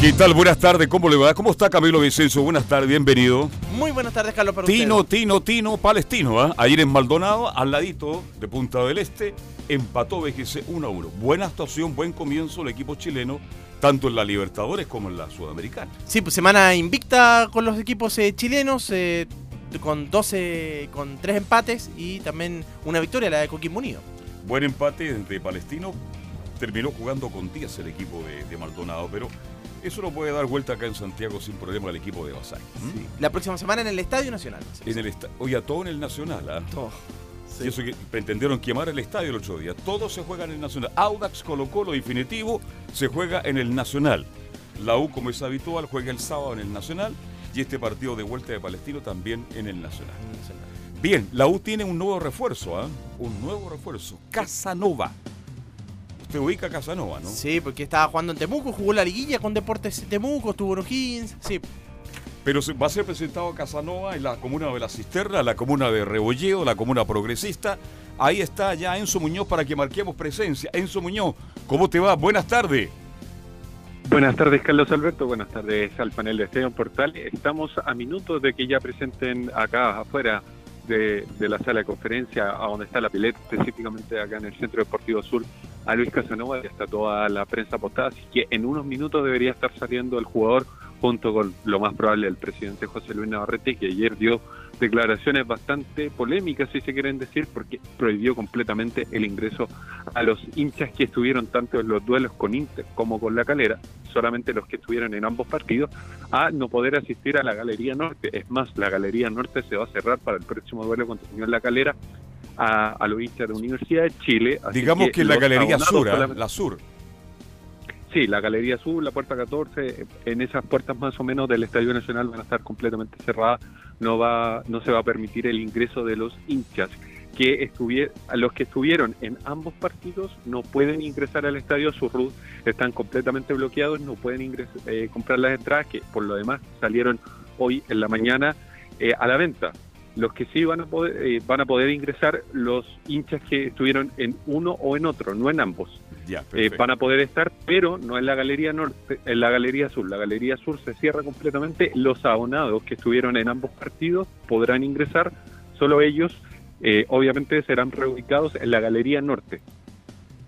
¿Qué tal? Buenas tardes, ¿cómo le va? ¿Cómo está Camilo Vicenzo? Buenas tardes, bienvenido. Muy buenas tardes, Carlos. Para Tino, usted. Tino, Tino, palestino, ¿ah? Ayer en Maldonado, al ladito de Punta del Este, empató BGC 1 a 1. Buena actuación, buen comienzo el equipo chileno, tanto en la Libertadores como en la Sudamericana. Sí, pues semana invicta con los equipos eh, chilenos, eh, con 12, con 3 empates y también una victoria, la de Coquimbo Unido. Buen empate de Palestino, terminó jugando con 10 el equipo de, de Maldonado, pero eso no puede dar vuelta acá en Santiago sin problema el equipo de Basay. ¿Mm? La próxima semana en el Estadio Nacional. En el Oye, a todo en el Nacional, ¿ah? Todo. Y eso que pretendieron quemar el estadio el otro día. Todo se juega en el Nacional. Audax Colo Colo definitivo se juega en el Nacional. La U, como es habitual, juega el sábado en el Nacional. Y este partido de vuelta de Palestino también en el Nacional. Bien, la U tiene un nuevo refuerzo, ¿ah? Un nuevo refuerzo. Casanova. Usted ubica a Casanova, ¿no? Sí, porque estaba jugando en Temuco, jugó la liguilla con Deportes Temuco, estuvo en O'Higgins. Sí, Pero va a ser presentado a Casanova en la comuna de La Cisterna, la comuna de Rebolleo, la comuna progresista. Ahí está ya Enzo Muñoz para que marquemos presencia. Enzo Muñoz, ¿cómo te va? Buenas tardes. Buenas tardes, Carlos Alberto. Buenas tardes al panel de Estadio Portal. Estamos a minutos de que ya presenten acá afuera de, de la sala de conferencia, a donde está la pileta, específicamente acá en el Centro Deportivo Sur, a Luis Casanova. Ya está toda la prensa apostada, así que en unos minutos debería estar saliendo el jugador junto con lo más probable el presidente José Luis Navarrete, que ayer dio declaraciones bastante polémicas, si se quieren decir, porque prohibió completamente el ingreso a los hinchas que estuvieron tanto en los duelos con Inter como con la calera, solamente los que estuvieron en ambos partidos, a no poder asistir a la Galería Norte. Es más, la Galería Norte se va a cerrar para el próximo duelo contra Unión La Calera a, a los hinchas de Universidad de Chile. así Digamos que, en la Galería Sur, ¿ah? la Sur. Sí, la Galería Sur, la Puerta 14, en esas puertas más o menos del Estadio Nacional van a estar completamente cerradas, no va no se va a permitir el ingreso de los hinchas que a los que estuvieron en ambos partidos no pueden ingresar al estadio, sus routes están completamente bloqueados, no pueden eh, comprar las entradas que por lo demás salieron hoy en la mañana eh, a la venta. Los que sí van a poder eh, van a poder ingresar los hinchas que estuvieron en uno o en otro, no en ambos. Ya, Eh, van a poder estar, pero no en la galería norte, en la galería sur. La galería sur se cierra completamente. Los abonados que estuvieron en ambos partidos podrán ingresar, solo ellos, eh, obviamente, serán reubicados en la galería norte.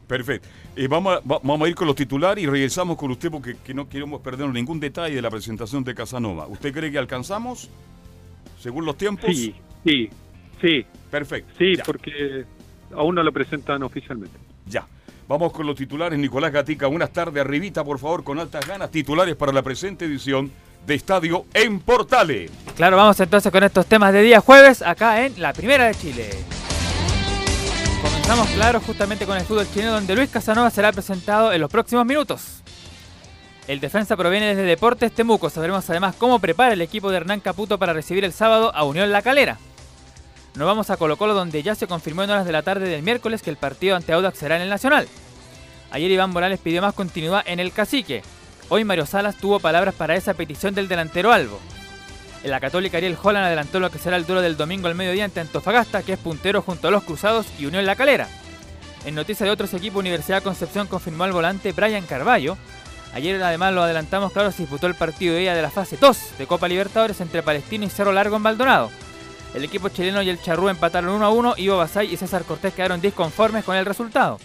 Perfecto. Eh, vamos, a, va- vamos a ir con los titulares y regresamos con usted porque que no queremos perder ningún detalle de la presentación de Casanova. ¿Usted cree que alcanzamos? Según los tiempos. Sí, sí, sí, Perfecto. sí, Ya. porque aún no lo presentan oficialmente. Ya. Vamos con los titulares. Nicolás Gatica, buenas tardes. Arribita, por favor, con altas ganas. Titulares para la presente edición de Estadio en Portales. Claro, vamos entonces con estos temas de día jueves acá en la Primera de Chile. Comenzamos, claro, justamente con el fútbol chileno donde Luis Casanova será presentado en los próximos minutos. El defensa proviene desde Deportes Temuco. Sabremos además cómo prepara el equipo de Hernán Caputo para recibir el sábado a Unión La Calera. Nos vamos a Colo Colo donde ya se confirmó en horas de la tarde del miércoles que el partido ante Audax será en el Nacional. Ayer Iván Morales pidió más continuidad en el cacique. Hoy Mario Salas tuvo palabras para esa petición del delantero Albo. En la Católica Ariel Holland adelantó lo que será el duelo del domingo al mediodía ante Antofagasta, que es puntero junto a los Cruzados y Unión La Calera. En noticia de otros equipos, Universidad Concepción confirmó al volante Brian Carballo. Ayer además lo adelantamos, claro, se disputó el partido de ida de la fase 2 de Copa Libertadores entre Palestino y Cerro Largo en Maldonado. El equipo chileno y el Charrúa empataron 1 a 1, Ivo Basay y César Cortés quedaron disconformes con el resultado.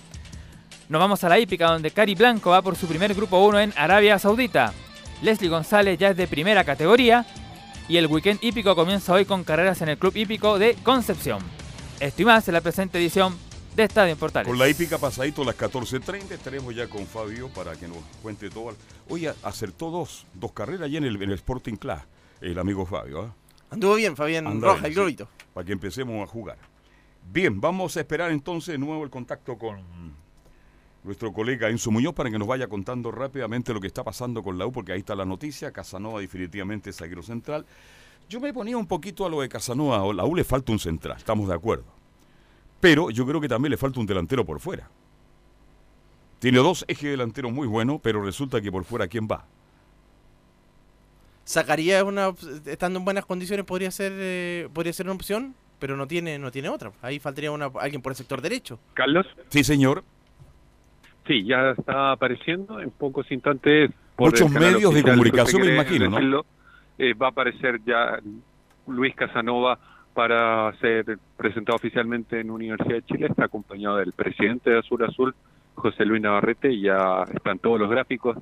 Nos vamos a la hípica donde Cari Blanco va por su primer grupo 1 en Arabia Saudita. Leslie González ya es de primera categoría y el weekend hípico comienza hoy con carreras en el Club Hípico de Concepción. Esto y más en la presente edición de Estadio en Portales. Con la hípica pasadito a las 14.30 estaremos ya con Fabio para que nos cuente todo. Oye, acertó dos, dos carreras ya en el, en el Sporting Club, el amigo Fabio, ¿ah? Anduvo bien, Fabián Anda Roja, bien, el sí. globito. para que empecemos a jugar. Bien, vamos a esperar entonces de nuevo el contacto con nuestro colega Enzo Muñoz para que nos vaya contando rápidamente lo que está pasando con la U, porque ahí está la noticia, Casanova definitivamente es zaguero central. Yo me ponía un poquito a lo de Casanova, a la U le falta un central, estamos de acuerdo. Pero yo creo que también le falta un delantero por fuera. Tiene dos ejes delanteros muy buenos, pero resulta que por fuera, ¿quién va? Sacaría es una, estando en buenas condiciones podría ser, eh, podría ser una opción, pero no tiene, no tiene otra. Ahí faltaría una, alguien por el sector derecho. Carlos, Sí, señor. sí, ya está apareciendo. En pocos instantes por Muchos medios de comunicación, me imagino, ¿no? decirlo, eh, va a aparecer ya Luis Casanova para ser presentado oficialmente en Universidad de Chile. Está acompañado del presidente de Azul Azul, José Luis Navarrete, y ya están todos los gráficos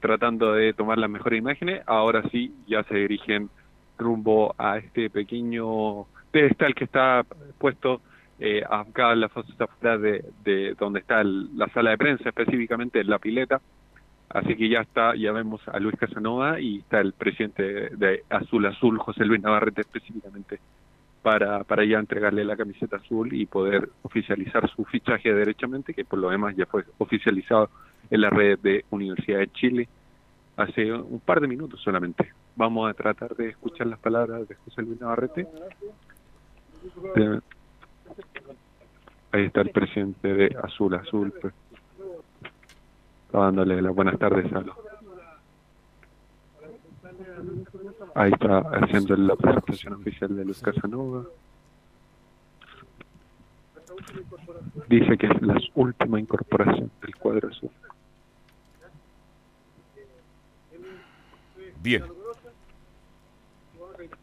tratando de tomar las mejores imágenes. Ahora sí, ya se dirigen rumbo a este pequeño pedestal que está puesto eh, acá en la fachada de, de donde está el- la sala de prensa, específicamente en la pileta. Así que ya está, ya vemos a Luis Casanova y está el presidente de, de Azul Azul, José Luis Navarrete, específicamente para, para ya entregarle la camiseta azul y poder oficializar su fichaje derechamente, que por lo demás ya fue oficializado en la red de Universidad de Chile hace un par de minutos solamente. Vamos a tratar de escuchar las palabras de José Luis Navarrete. Eh, Ahí está el presidente de Azul Azul, pues, dándole las buenas tardes a los Ahí está haciendo la presentación oficial de Luz Casanova. Dice que es la última incorporación del cuadro azul. Bien.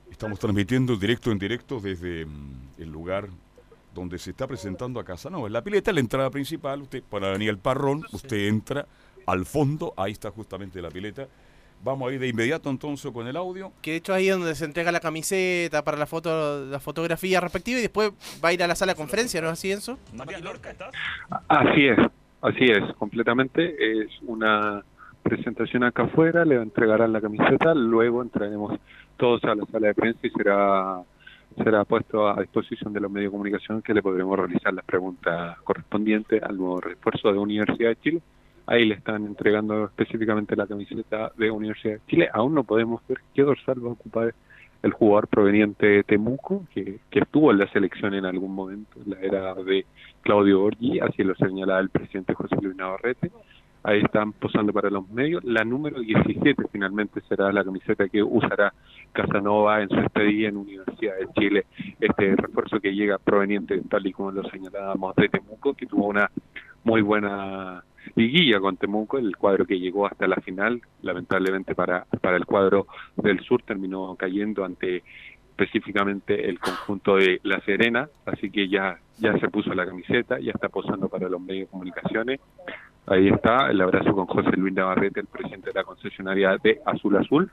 Estamos transmitiendo directo en directo desde mm, el lugar donde se está presentando a Casanova. La pileta, la entrada principal, usted para Daniel Parrón, usted entra al fondo, ahí está justamente la pileta. Vamos a ir de inmediato entonces con el audio. Que de hecho ahí es donde se entrega la camiseta para la foto, la fotografía respectiva y después va a ir a la sala de conferencia, ¿no es así, Enzo? Así es, así es, completamente. Es una presentación acá afuera, le entregarán la camiseta, luego entraremos todos a la sala de prensa y será será puesto a disposición de los medios de comunicación que le podremos realizar las preguntas correspondientes al nuevo refuerzo de Universidad de Chile. Ahí le están entregando específicamente la camiseta de Universidad de Chile. Aún no podemos ver qué dorsal va a ocupar el jugador proveniente de Temuco, que, que estuvo en la selección en algún momento, en la era de Claudio Borghi, así lo señalaba el presidente José Luis Navarrete. Ahí están posando para los medios. La número 17 finalmente será la camiseta que usará Casanova en su estadía en Universidad de Chile. Este refuerzo que llega proveniente, tal y como lo señalábamos, de Temuco, que tuvo una muy buena liguilla con Temuco, el cuadro que llegó hasta la final, lamentablemente para, para el cuadro del sur terminó cayendo ante específicamente el conjunto de La Serena, así que ya, ya se puso la camiseta, ya está posando para los medios de comunicaciones. Ahí está el abrazo con José Luis Navarrete, el presidente de la concesionaria de Azul Azul,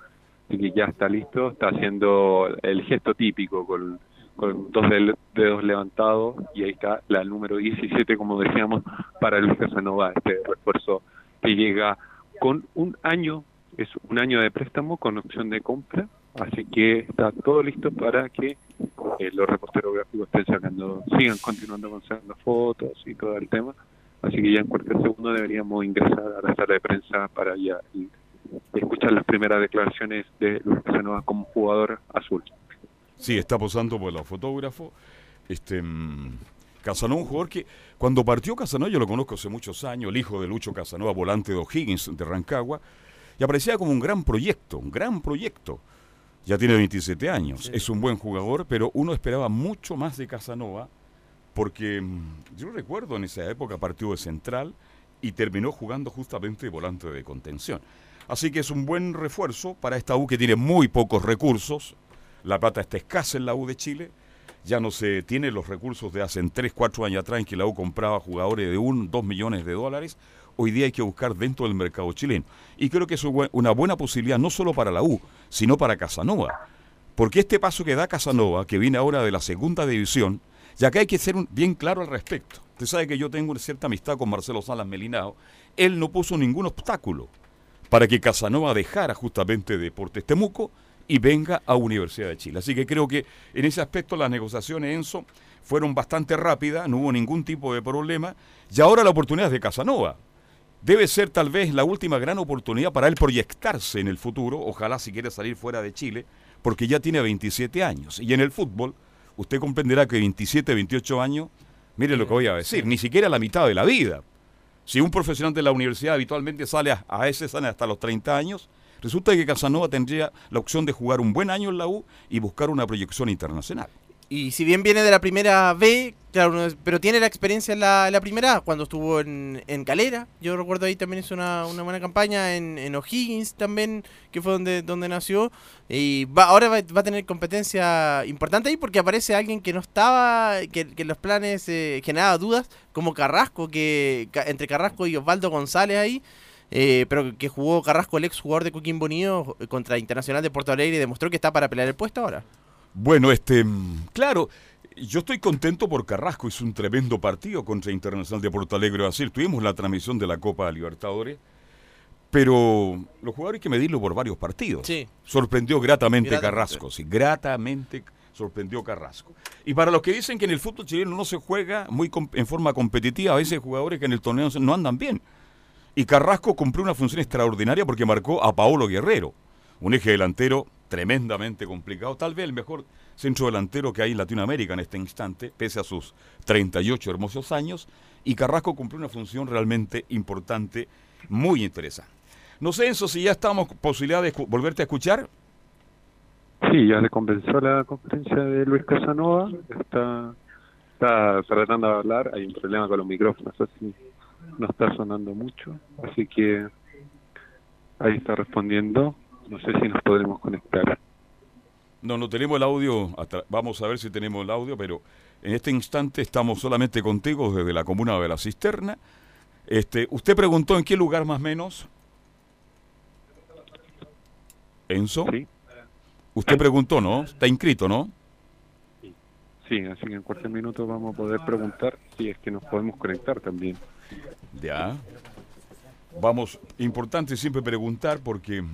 y que ya está listo, está haciendo el gesto típico con, con dos dedos levantados, y ahí está la número 17, como decíamos, para Luis Casanova, este refuerzo que llega con un año, es un año de préstamo con opción de compra, así que está todo listo para que eh, los reporteros gráficos estén sacando, sigan continuando con sacando fotos y todo el tema. Así que ya en cualquier segundo deberíamos ingresar a la sala de prensa para ya escuchar las primeras declaraciones de Luis Casanova como jugador azul. Sí, está posando por los fotógrafos. Este, mm, Casanova, un jugador que cuando partió Casanova, yo lo conozco hace muchos años, el hijo de Lucho Casanova, volante de O'Higgins de Rancagua, y aparecía como un gran proyecto, un gran proyecto. Ya tiene 27 años, es un buen jugador, pero uno esperaba mucho más de Casanova, porque mm, yo recuerdo en esa época partió de central y terminó jugando justamente de volante de contención. Así que es un buen refuerzo para esta U que tiene muy pocos recursos, la plata está escasa en la U de Chile. Ya no se tiene los recursos de hace 3, 4 años atrás en que la U compraba jugadores de 1, 2 millones de dólares. Hoy día hay que buscar dentro del mercado chileno. Y creo que es una buena posibilidad no solo para la U, sino para Casanova. Porque este paso que da Casanova, que viene ahora de la segunda división, ya que hay que ser bien claro al respecto. Usted sabe que yo tengo una cierta amistad con Marcelo Salas Melinao. Él no puso ningún obstáculo para que Casanova dejara justamente Deportes Temuco y venga a Universidad de Chile. Así que creo que en ese aspecto las negociaciones, Enzo, fueron bastante rápidas, no hubo ningún tipo de problema. Y ahora la oportunidad es de Casanova. Debe ser tal vez la última gran oportunidad para él proyectarse en el futuro, ojalá si quiere salir fuera de Chile, porque ya tiene 27 años. Y en el fútbol, usted comprenderá que 27, 28 años, mire lo que voy a decir, ni siquiera la mitad de la vida. Si un profesional de la universidad habitualmente sale a, a ese sale hasta los 30 años, resulta que Casanova tendría la opción de jugar un buen año en la U y buscar una proyección internacional. y si bien viene de la primera B, claro, pero tiene la experiencia en la, primera A, cuando estuvo en, Calera. Yo recuerdo ahí también hizo una, buena campaña en, en O'Higgins también, que fue donde, donde nació. Y va, ahora va, a tener competencia importante ahí porque aparece alguien que no estaba, que, que los planes eh, generaba dudas, como Carrasco, que entre Carrasco y Osvaldo González ahí. Eh, pero que jugó Carrasco, el ex jugador de Coquimbo Unido, contra Internacional de Porto Alegre y demostró que está para pelear el puesto ahora. Bueno, este, mm, claro, yo estoy contento por Carrasco, hizo un tremendo partido contra Internacional de Porto Alegre Brasil. Tuvimos la transmisión de la Copa Libertadores, pero los jugadores hay que medirlo por varios partidos. Sí. Sorprendió gratamente. Carrasco, sí, gratamente sorprendió Carrasco. Y para los que dicen que en el fútbol chileno no se juega muy en forma competitiva, a veces jugadores que en el torneo no andan bien. Y Carrasco cumplió una función extraordinaria porque marcó a Paolo Guerrero, un eje delantero tremendamente complicado, tal vez el mejor centro delantero que hay en Latinoamérica en este instante, pese a sus 38 hermosos años, y Carrasco cumplió una función realmente importante, muy interesante. No sé, Enzo, si ya estamos posibilidad de volverte a escuchar. Sí, ya se convenció la conferencia de Luis Casanova. Está, está tratando de hablar. Hay un problema con los micrófonos, así no está sonando mucho. Así que ahí está respondiendo. No sé si nos podremos conectar. No, no tenemos el audio, vamos a ver si tenemos el audio, pero en este instante estamos solamente contigo desde la comuna de la Cisterna. Este, usted preguntó en qué lugar más o menos. Enzo, Sí, usted preguntó, ¿no? Está inscrito, ¿no? sí, así que en cualquier minuto vamos a poder preguntar si es que nos podemos conectar también. Ya. Vamos, importante siempre preguntar porque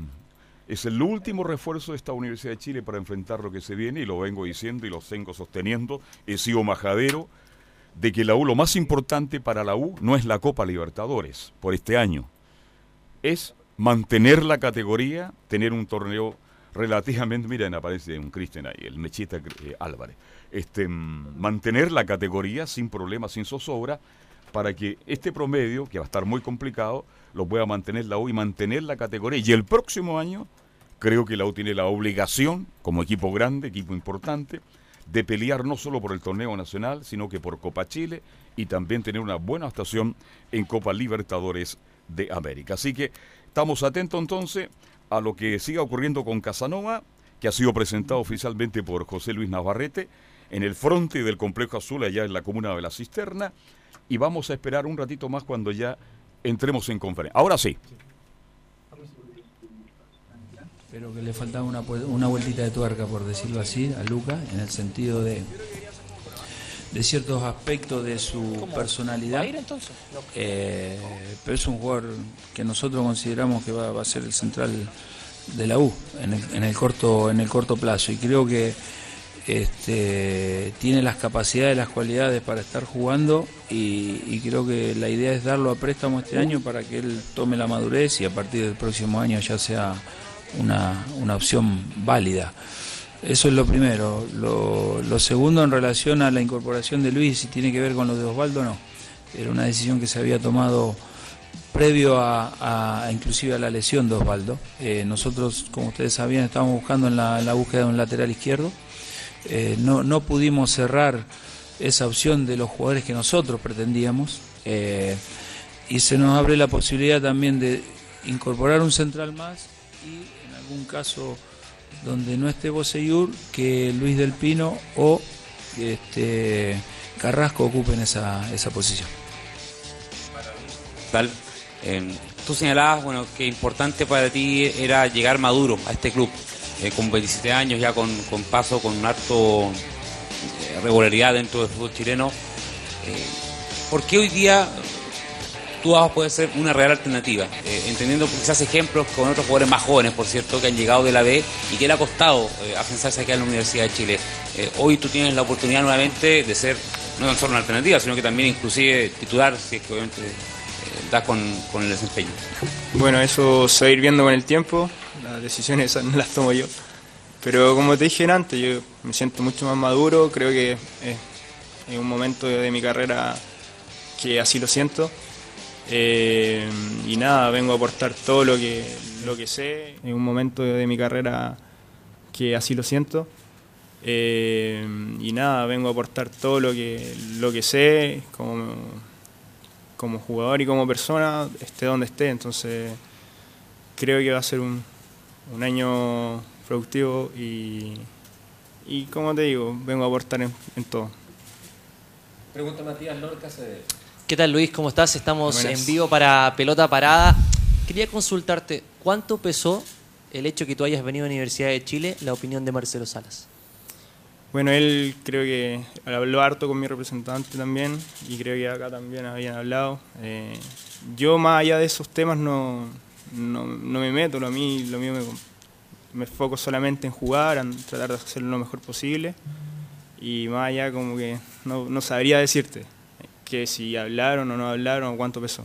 es el último refuerzo de esta Universidad de Chile para enfrentar lo que se viene y lo vengo diciendo y lo vengo sosteniendo. He sido majadero de que la U, lo más importante para la U no es la Copa Libertadores por este año, es mantener la categoría, tener un torneo relativamente, miren, aparece un Cristian ahí, el Mechita eh, Álvarez, este, mm, mantener la categoría sin problemas, sin zozobra, para que este promedio, que va a estar muy complicado, lo pueda mantener la U y mantener la categoría. Y el próximo año, creo que la U tiene la obligación, como equipo grande, equipo importante, de pelear no solo por el torneo nacional, sino que por Copa Chile y también tener una buena actuación en Copa Libertadores de América. Así que estamos atentos entonces a lo que siga ocurriendo con Casanova, que ha sido presentado oficialmente por José Luis Navarrete en el frente del Complejo Azul allá en la comuna de La Cisterna y vamos a esperar un ratito más cuando ya entremos en conferencia. Ahora sí. Pero que le faltaba una, pu- una vueltita de tuerca, por decirlo así, a Luca, en el sentido de, de ciertos aspectos de su personalidad. Eh, pero es un jugador que nosotros consideramos que va, va a ser el central de la U en el, en el corto en el corto plazo y creo que este, tiene las capacidades, las cualidades para estar jugando y, creo que la idea es darlo a préstamo este año para que él tome la madurez y a partir del próximo año ya sea una, una opción válida. Eso es lo primero. Lo, segundo en relación a la incorporación de Luis, si tiene que ver con lo de Osvaldo, no. Era una decisión que se había tomado previo a, a- inclusive a la lesión de Osvaldo. Eh, nosotros, como ustedes sabían, estábamos buscando en la, en la búsqueda de un lateral izquierdo. Eh, no, no pudimos cerrar esa opción de los jugadores que nosotros pretendíamos. Eh, y se nos abre la posibilidad también de incorporar un central más y en algún caso donde no esté Boseyur, que Luis del Pino o este, Carrasco ocupen esa, esa posición. tal. Eh, tú señalabas, bueno, que importante para ti era llegar maduro a este club, eh, con 27 años, ya con, con paso, con harto eh, regularidad dentro del fútbol chileno. Eh, ¿Por qué hoy día a poder ser una real alternativa? Eh, entendiendo quizás ejemplos con otros jugadores más jóvenes, por cierto, que han llegado de la B y que le ha costado eh, afianzarse aquí en la Universidad de Chile. Hoy tú tienes la oportunidad nuevamente de ser no tan solo una alternativa, sino que también inclusive titular, si es que obviamente das con, con el desempeño. Bueno, eso se va a ir viendo con el tiempo, las decisiones esas no las tomo yo. Pero como te dije antes, yo me siento mucho más maduro, creo que es, un momento de mi carrera que así lo siento. Eh, y nada, vengo a aportar todo lo que, lo que sé. Es un momento de mi carrera que así lo siento. Eh, y nada, vengo a aportar todo lo que, lo que sé como, como jugador y como persona, esté donde esté. Entonces creo que va a ser un, un año productivo y, y como te digo, vengo a aportar en, en todo. Pregunta Matías Lorca CD. ¿Qué tal Luis? ¿Cómo estás? Estamos Buenas. en vivo para Pelota Parada. Quería consultarte, ¿cuánto pesó el hecho que tú hayas venido a la Universidad de Chile la opinión de Marcelo Salas? Bueno, él creo que habló harto con mi representante también y creo que acá también habían hablado. Eh, yo más allá de esos temas no, no, no me meto, lo, a mí, lo mío me, me enfoco solamente en jugar, en tratar de hacerlo lo mejor posible y más allá como que no, no sabría decirte que si hablaron o no hablaron o cuánto pesó.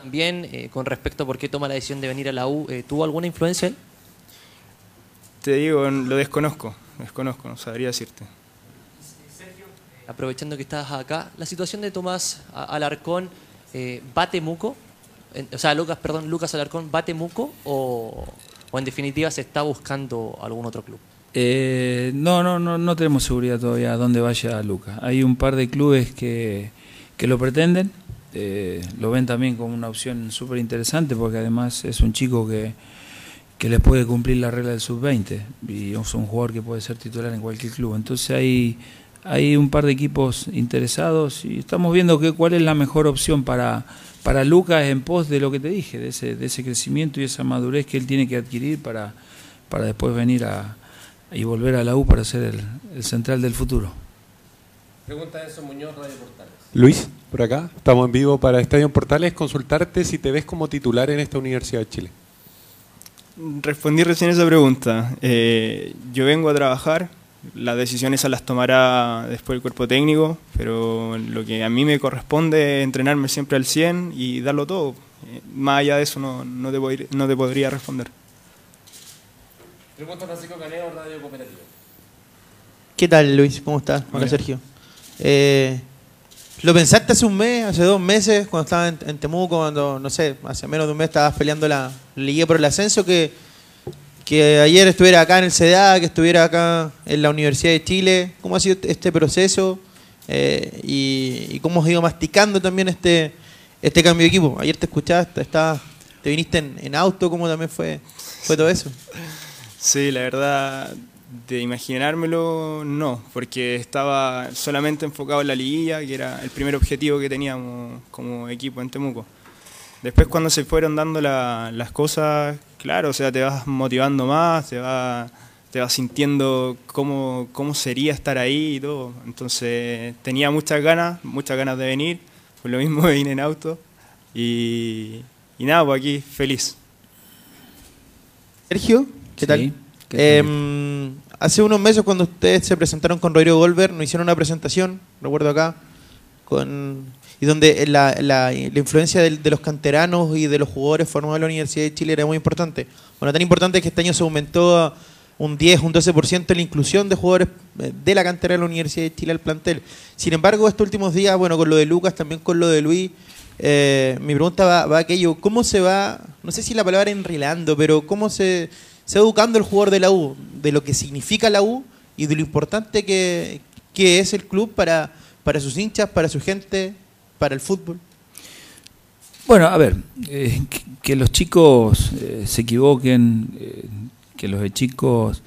También, eh, con respecto a por qué toma la decisión de venir a la U, eh, ¿tuvo alguna influencia él? Te digo, lo desconozco, desconozco, no sabría decirte. Aprovechando que estás acá, la situación de Tomás Alarcón, eh, ¿va Temuco? O sea, Lucas, perdón, Lucas Alarcón, ¿va Temuco o, o en definitiva se está buscando algún otro club? Eh, no, no, no, no tenemos seguridad todavía a dónde vaya Lucas. Hay un par de clubes que, que lo pretenden, eh, lo ven también como una opción súper interesante porque además es un chico que, que les puede cumplir la regla del sub-20 y es un jugador que puede ser titular en cualquier club. Entonces hay, hay un par de equipos interesados y estamos viendo que, cuál es la mejor opción para, para Lucas en pos de lo que te dije, de ese, de ese crecimiento y esa madurez que él tiene que adquirir para, para después venir a, y volver a la U para ser el, el central del futuro. Pregunta Enzo Muñoz, Radio Portales. Luis, por acá, estamos en vivo para Estadio Portales. Consultarte si te ves como titular en esta Universidad de Chile. Respondí recién esa pregunta. Eh, yo vengo a trabajar, las decisiones las tomará después el cuerpo técnico, pero lo que a mí me corresponde es entrenarme siempre al 100 y darlo todo. Eh, más allá de eso no, no, te, podría, no te podría responder. Pregunta Francisco Caneo, Radio Cooperativa. ¿Qué tal, Luis? ¿Cómo estás? Hola, Hola. Sergio. Eh, ¿Lo pensaste hace un mes, hace dos meses, cuando estabas en, en Temuco, cuando, no sé, hace menos de un mes estabas peleando la liga por el ascenso, que, que ayer estuviera acá en el CDA, que estuviera acá en la Universidad de Chile? ¿Cómo ha sido este proceso? Eh, y, cómo has ido masticando también este, este cambio de equipo? Ayer te escuchaste, estabas, te viniste en, auto, ¿cómo también fue, fue todo eso? Sí, la verdad, de imaginármelo, no, porque estaba solamente enfocado en la liguilla, que era el primer objetivo que teníamos como equipo en Temuco. Después cuando se fueron dando la- las cosas, claro, o sea, te vas motivando más, te vas, te vas sintiendo cómo, cómo sería estar ahí y todo. Entonces tenía muchas ganas, muchas ganas de venir, por lo mismo vine en auto y, y nada, pues aquí feliz. Sergio, ¿qué tal? Eh, hace unos meses cuando ustedes se presentaron con Rodrigo Goldberg, nos hicieron una presentación, recuerdo acá, con y donde la, influencia del- de los canteranos y de los jugadores formados en la Universidad de Chile era muy importante. Bueno, tan importante que este año se aumentó un 10, un 12% la inclusión de jugadores eh, de la cantera de la Universidad de Chile al plantel. Sin embargo, estos últimos días, bueno, con lo de Lucas, también con lo de Luis, eh, mi pregunta va, a aquello, ¿cómo se va, no sé si la palabra enrilando, pero cómo se, va educando el jugador de la U, de lo que significa la U y de lo importante que, es el club para sus hinchas, para su gente, para el fútbol? Bueno, a ver, eh, que, los chicos eh, se equivoquen, eh, que los chicos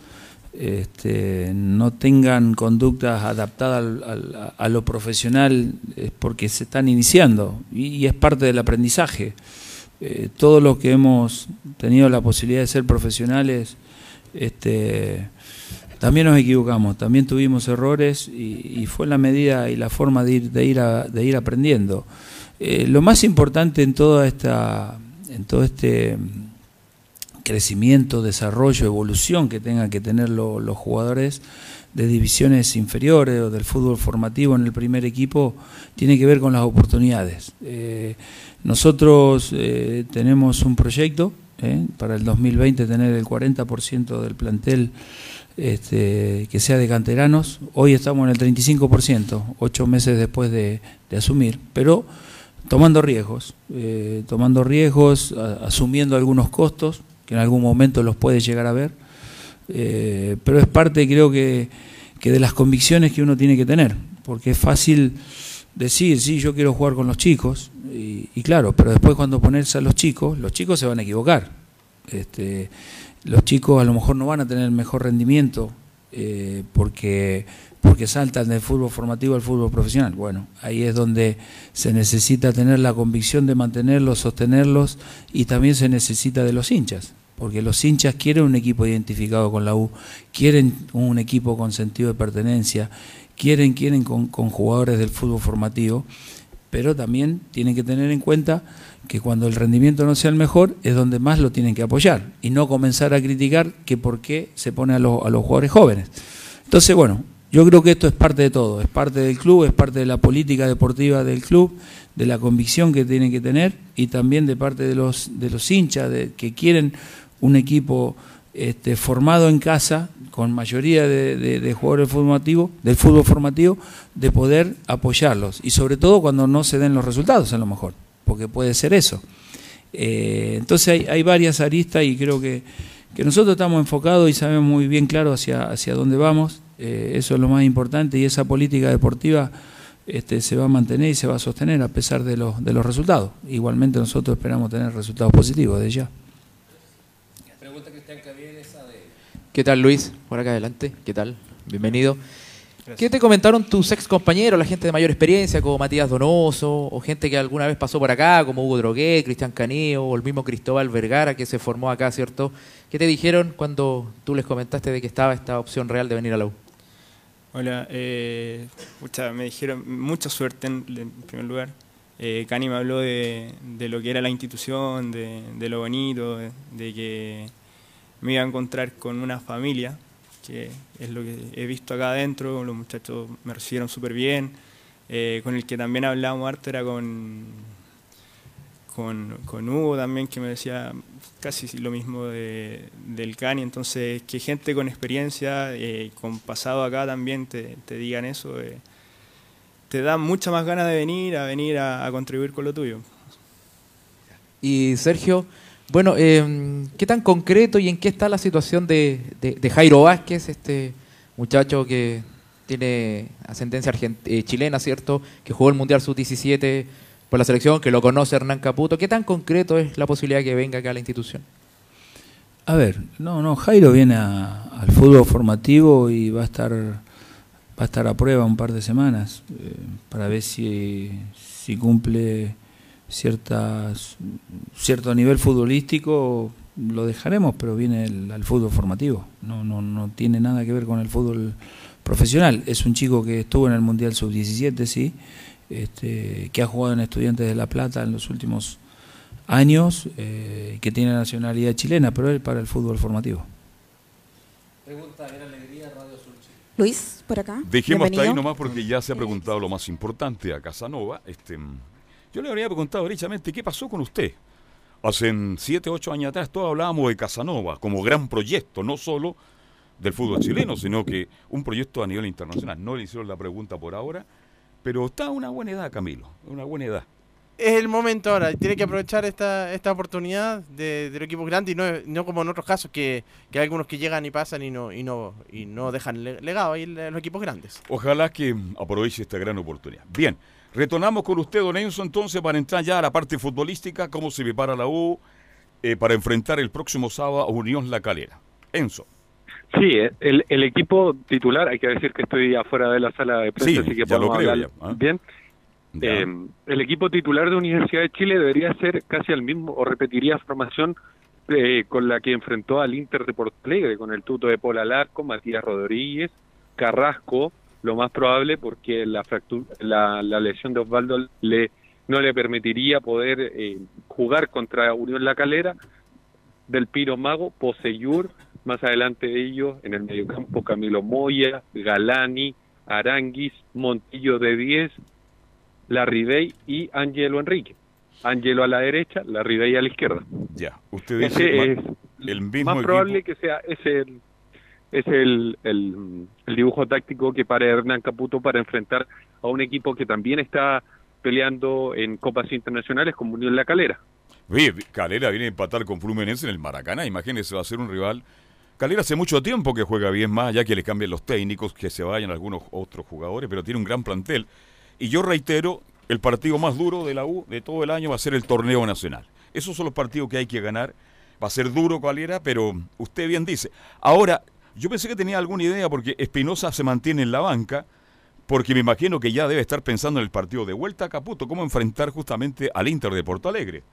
este, no tengan conductas adaptadas al- al- a lo profesional es porque se están iniciando y, y es parte del aprendizaje. Todos los que hemos tenido la posibilidad de ser profesionales, este, también nos equivocamos, también tuvimos errores y, y fue la medida y la forma de ir, de ir, a- de ir aprendiendo. Eh, lo más importante en toda esta, en todo este mm, crecimiento, desarrollo, evolución que tengan que tener lo- los jugadores de divisiones inferiores o del fútbol formativo en el primer equipo tiene que ver con las oportunidades. Eh, nosotros eh, tenemos un proyecto eh, para el 2020 tener el 40% del plantel este, que sea de canteranos. Hoy estamos en el 35%, ocho meses después de, asumir, pero tomando riesgos, eh, tomando riesgos, asumiendo algunos costos que en algún momento los puede llegar a ver, eh, pero es parte creo que, que de las convicciones que uno tiene que tener, porque es fácil decir, sí, yo quiero jugar con los chicos, y, y claro, pero después cuando ponerse a los chicos, los chicos se van a equivocar. Este, los chicos a lo mejor no van a tener el mejor rendimiento eh, porque, porque saltan del fútbol formativo al fútbol profesional. Bueno, ahí es donde se necesita tener la convicción de mantenerlos, sostenerlos y también se necesita de los hinchas. Porque los hinchas quieren un equipo identificado con la U, quieren un equipo con sentido de pertenencia, quieren, quieren con, con jugadores del fútbol formativo, pero también tienen que tener en cuenta que cuando el rendimiento no sea el mejor es donde más lo tienen que apoyar y no comenzar a criticar que por qué se pone a, los- a los jugadores jóvenes. Entonces, bueno, yo creo que esto es parte de todo, es parte del club, es parte de la política deportiva del club, de la convicción que tienen que tener y también de parte de los, de los hinchas de, que quieren un equipo este, formado en casa, con mayoría de, de- de jugadores formativo, del fútbol formativo, de poder apoyarlos. Y sobre todo cuando no se den los resultados, a lo mejor, porque puede ser eso. Eh, entonces hay, hay varias aristas y creo que, que nosotros estamos enfocados y sabemos muy bien claro hacia, hacia dónde vamos. Eh, eso es lo más importante y esa política deportiva este, se va a mantener y se va a sostener a pesar de los, de los resultados. Igualmente nosotros esperamos tener resultados positivos de ya. Pregunta Cristian Cavier, esa de... ¿Qué tal Luis? Por acá adelante. ¿Qué tal? Bienvenido. ¿Qué te comentaron tus ex compañeros, la gente de mayor experiencia, como Matías Donoso, o gente que alguna vez pasó por acá, como Hugo Drogué, Cristian Caneo, o el mismo Cristóbal Vergara, que se formó acá, ¿cierto? ¿Qué te dijeron cuando tú les comentaste de que estaba esta opción real de venir a la U? Hola, eh, pucha, me dijeron mucha suerte en, en primer lugar. Eh, Cani me habló de, de lo que era la institución, de, de lo bonito, de, de que me iba a encontrar con una familia, que es lo que he visto acá adentro. Los muchachos me recibieron súper bien. Eh, con el que también hablábamos harto era con, con, con Hugo también, que me decía casi lo mismo de, del Cani. Entonces, que gente con experiencia, eh, con pasado acá también te, te digan eso, eh, te da mucha más ganas de venir, a venir a, a contribuir con lo tuyo. Y Sergio, bueno, eh, ¿qué tan concreto y en qué está la situación de, de- Jairo Vázquez, este muchacho que tiene ascendencia eh, chilena, ¿cierto? Que jugó el Mundial Sub-17 por la selección, que lo conoce Hernán Caputo. ¿Qué tan concreto es la posibilidad que venga acá a la institución? A ver, no, no, Jairo viene a- al fútbol formativo y va a estar va a estar a prueba un par de semanas eh, para ver si, si cumple ciertas cierto nivel futbolístico lo dejaremos, pero viene el- al fútbol formativo. No, no, no tiene nada que ver con el fútbol profesional. Es un chico que estuvo en el Mundial Sub-17, sí, este, que ha jugado en Estudiantes de La Plata en los últimos años, eh, que tiene nacionalidad chilena, pero él para el fútbol formativo. Pregunta Alegría, Radio Sur Chile. Luis, por acá. Dejemos hasta ahí nomás porque ya se ha preguntado lo más importante a Casanova. Este, yo le habría preguntado derechamente qué pasó con usted. Hace 7, 8 años atrás todos hablábamos de Casanova como gran proyecto, no solo del fútbol chileno, sino que un proyecto a nivel internacional. No le hicieron la pregunta por ahora, pero está a una buena edad, Camilo, una buena edad. Es el momento ahora, tiene que aprovechar esta, esta oportunidad de, de los equipos grandes y no, no como en otros casos que, que hay algunos que llegan y pasan y no, y no, y no dejan le- legado ahí los equipos grandes. Ojalá que aproveche esta gran oportunidad. Bien, retornamos con usted, don Enzo, entonces, para entrar ya a la parte futbolística, cómo se prepara la U eh, para enfrentar el próximo sábado a Unión La Calera. Enzo. Sí, eh, el, el equipo titular, hay que decir que estoy afuera de la sala de prensa, Sí, así que ya lo creo hablar ya, ¿ah? bien. Ya. Eh, el equipo titular de Universidad de Chile debería ser casi el mismo o repetiría formación eh, con la que enfrentó al Inter de Porto Alegre, con el tuto de Paul Alarco, Matías Rodríguez, Carrasco, lo más probable porque la, fractu- la, la lesión de Osvaldo le, no le permitiría poder eh, jugar contra Unión La Calera, del Piro Mago, Poseyur, más adelante de ellos en el mediocampo Camilo Moya, Galani, Aranguis, Montillo de 10, Larribey y Angelo Enrique. Angelo a la derecha, Larribey a la izquierda. Ya, usted Ese dice es ma- el mismo más equipo. probable que sea ese el, es el, el, dibujo táctico que para Hernán Caputo para enfrentar a un equipo que también está peleando en copas internacionales como Unión La Calera. Calera viene a empatar con Fluminense en el Maracaná. Imagínese, va a ser un rival Calera hace mucho tiempo que juega bien más, ya que le cambien los técnicos, que se vayan algunos otros jugadores, pero tiene un gran plantel. Y yo reitero, el partido más duro de la U de todo el año va a ser el torneo nacional. Esos son los partidos que hay que ganar. Va a ser duro Calera, pero usted bien dice. Ahora, yo pensé que tenía alguna idea porque Espinosa se mantiene en la banca, porque me imagino que ya debe estar pensando en el partido de vuelta a Caputo, cómo enfrentar justamente al Inter de Porto Alegre.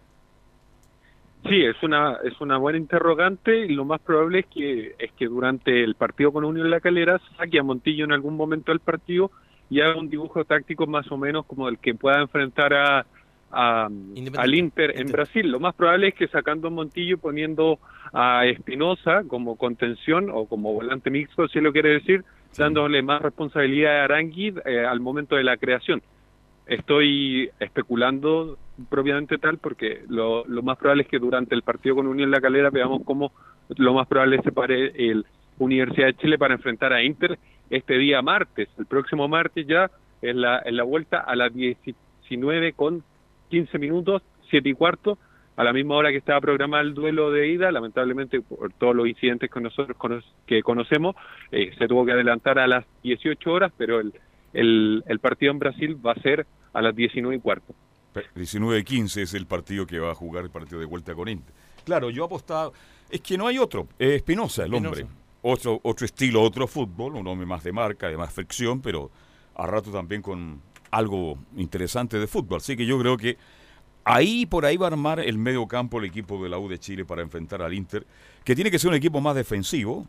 Sí, es una es una buena interrogante y lo más probable es que es que durante el partido con Unión La Calera saque a Montillo en algún momento del partido y haga un dibujo táctico más o menos como el que pueda enfrentar a, a al Inter en Brasil. Lo más probable es que sacando a Montillo poniendo a Espinosa como contención o como volante mixto, si lo quiere decir, dándole más responsabilidad a Arangui eh, al momento de la creación. Estoy especulando propiamente tal porque lo, lo, más probable es que durante el partido con Unión La Calera veamos cómo lo más probable es se pare el Universidad de Chile para enfrentar a Inter este día martes. El próximo martes ya en la, en la vuelta a las 19 con 15 minutos, 7 y cuarto, a la misma hora que estaba programado el duelo de ida, lamentablemente por todos los incidentes que nosotros que conocemos, eh, se tuvo que adelantar a las 18 horas, pero el, el, el partido en Brasil va a ser a las 19 y cuarto. 19 y 15 es el partido que va a jugar el partido de vuelta con Inter. Claro, yo apostaba, es que no hay otro, Espinosa el hombre, otro, otro estilo, otro fútbol, un hombre más de marca, de más fricción, pero a rato también con algo interesante de fútbol. Así que yo creo que ahí por ahí va a armar el medio campo el equipo de la U de Chile para enfrentar al Inter, que tiene que ser un equipo más defensivo,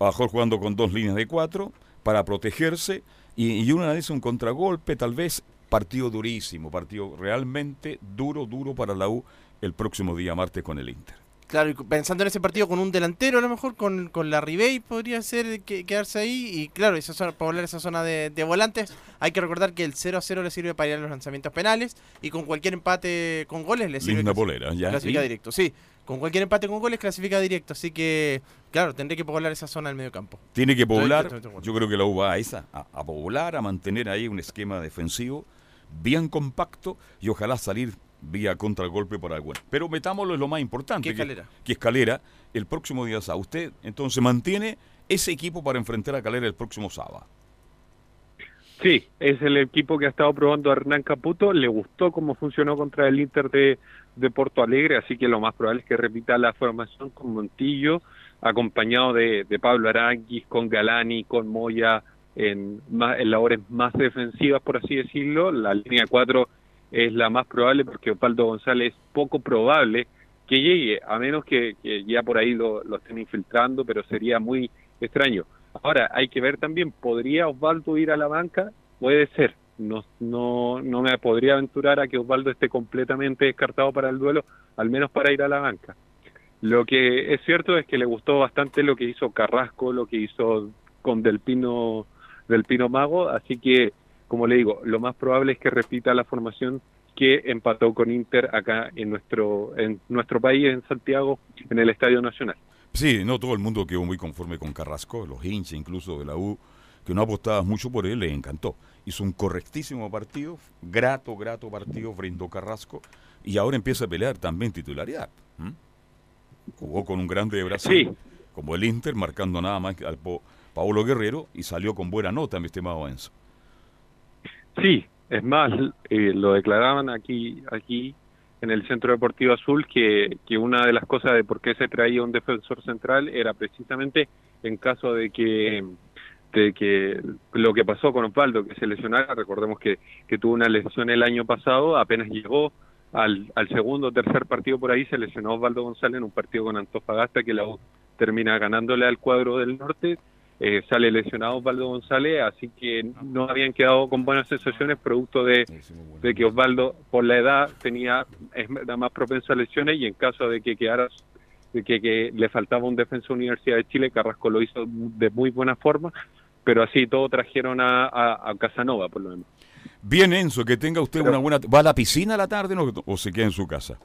mejor jugando con dos líneas de cuatro, para protegerse, y, y una vez un contragolpe, tal vez partido durísimo, partido realmente duro, duro para la U el próximo día martes con el Inter. Claro, y pensando en ese partido con un delantero, a lo mejor con, con la Ribey podría ser que, quedarse ahí. Y claro, esa zona, para esa zona de, de, volantes, hay que recordar que el 0 a 0 le sirve para ir a los lanzamientos penales. Y con cualquier empate con goles le sirve. Una bolera, ya. Clasifica directo, sí. Con cualquier empate con goles clasifica directo. Así que, claro, tendré que poblar esa zona del medio campo. Tiene que poblar. Yo creo que la U va a esa, a, a poblar, a mantener ahí un esquema defensivo bien compacto y ojalá salir vía contragolpe por algo. Pero metámoslo en lo más importante. ¿Qué escalera? Que, que escalera el próximo día sábado. Usted entonces mantiene ese equipo para enfrentar a Calera el próximo sábado. Sí, es el equipo que ha estado probando a Hernán Caputo. Le gustó cómo funcionó contra el Inter de, de Porto Alegre, así que lo más probable es que repita la formación con Montillo, acompañado de, de Pablo Aranguis, con Galani, con Moya, en, más, en labores más defensivas, por así decirlo. La línea 4 es la más probable porque Osvaldo González es poco probable que llegue, a menos que, ya por ahí lo, lo, estén infiltrando, pero sería muy extraño. Ahora, hay que ver también, ¿podría Osvaldo ir a la banca? Puede ser. No, no, no me podría aventurar a que Osvaldo esté completamente descartado para el duelo, al menos para ir a la banca. Lo que es cierto es que le gustó bastante lo que hizo Carrasco, lo que hizo con Del Pino, Del Pino Mago, así que como le digo, lo más probable es que repita la formación que empató con Inter acá en nuestro en nuestro país, en Santiago, en el Estadio Nacional. Sí, no todo el mundo quedó muy conforme con Carrasco, los hinchas incluso de la U, que no apostaba mucho por él, le encantó. Hizo un correctísimo partido, grato, grato partido, brindó Carrasco, y ahora empieza a pelear también titularidad. ¿Mm? Jugó con un grande de Brasil, sí. como el Inter, marcando nada más al Paulo Guerrero, y salió con buena nota, mi estimado Enzo. Sí, es más, eh, lo declaraban aquí, aquí en el Centro Deportivo Azul que, que una de las cosas de por qué se traía un defensor central era precisamente en caso de que de que lo que pasó con Osvaldo, que se lesionara, recordemos que, que tuvo una lesión el año pasado, apenas llegó al, al segundo o tercer partido por ahí, se lesionó Osvaldo González en un partido con Antofagasta que la U termina ganándole al cuadro del norte, eh, sale lesionado Osvaldo González, así que no habían quedado con buenas sensaciones producto de, de que Osvaldo por la edad tenía era más propenso a lesiones y en caso de que quedara de que, que le faltaba un defensa Universidad de Chile, Carrasco lo hizo de muy buena forma, pero así todo trajeron a, a, a Casanova por lo menos. Bien Enzo, que tenga usted pero, una buena... ¿Va a la piscina a la tarde no, o se queda en su casa?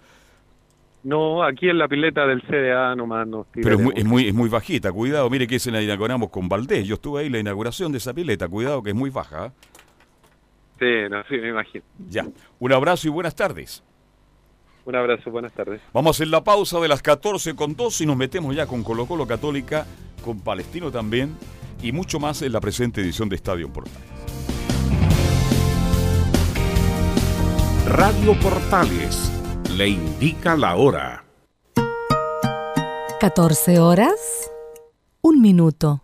No, aquí en la pileta del CDA nomás nos Pero es muy, es muy, es muy bajita, cuidado, mire que se la inauguramos con Valdés. Yo estuve ahí en la inauguración de esa pileta, cuidado que es muy baja. ¿eh? Sí, no, sí, me imagino. Ya, un abrazo y buenas tardes. Un abrazo, buenas tardes. Vamos a hacer la pausa de las 14 con 2 y nos metemos ya con Colo Colo Católica, con Palestino también y mucho más en la presente edición de Estadio Portales. Radio Portales le indica la hora. 14 horas, un minuto.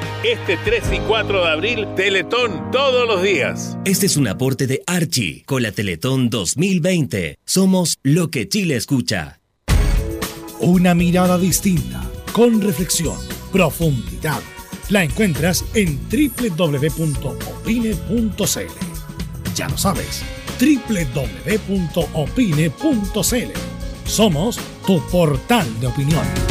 Este 3 y 4 de abril, Teletón todos los días. Este es un aporte de Archie con la Teletón 2020. Somos lo que Chile escucha. Una mirada distinta, con reflexión, profundidad. La encuentras en www.opine.cl. Ya lo sabes, www.opine.cl. Somos tu portal de opinión.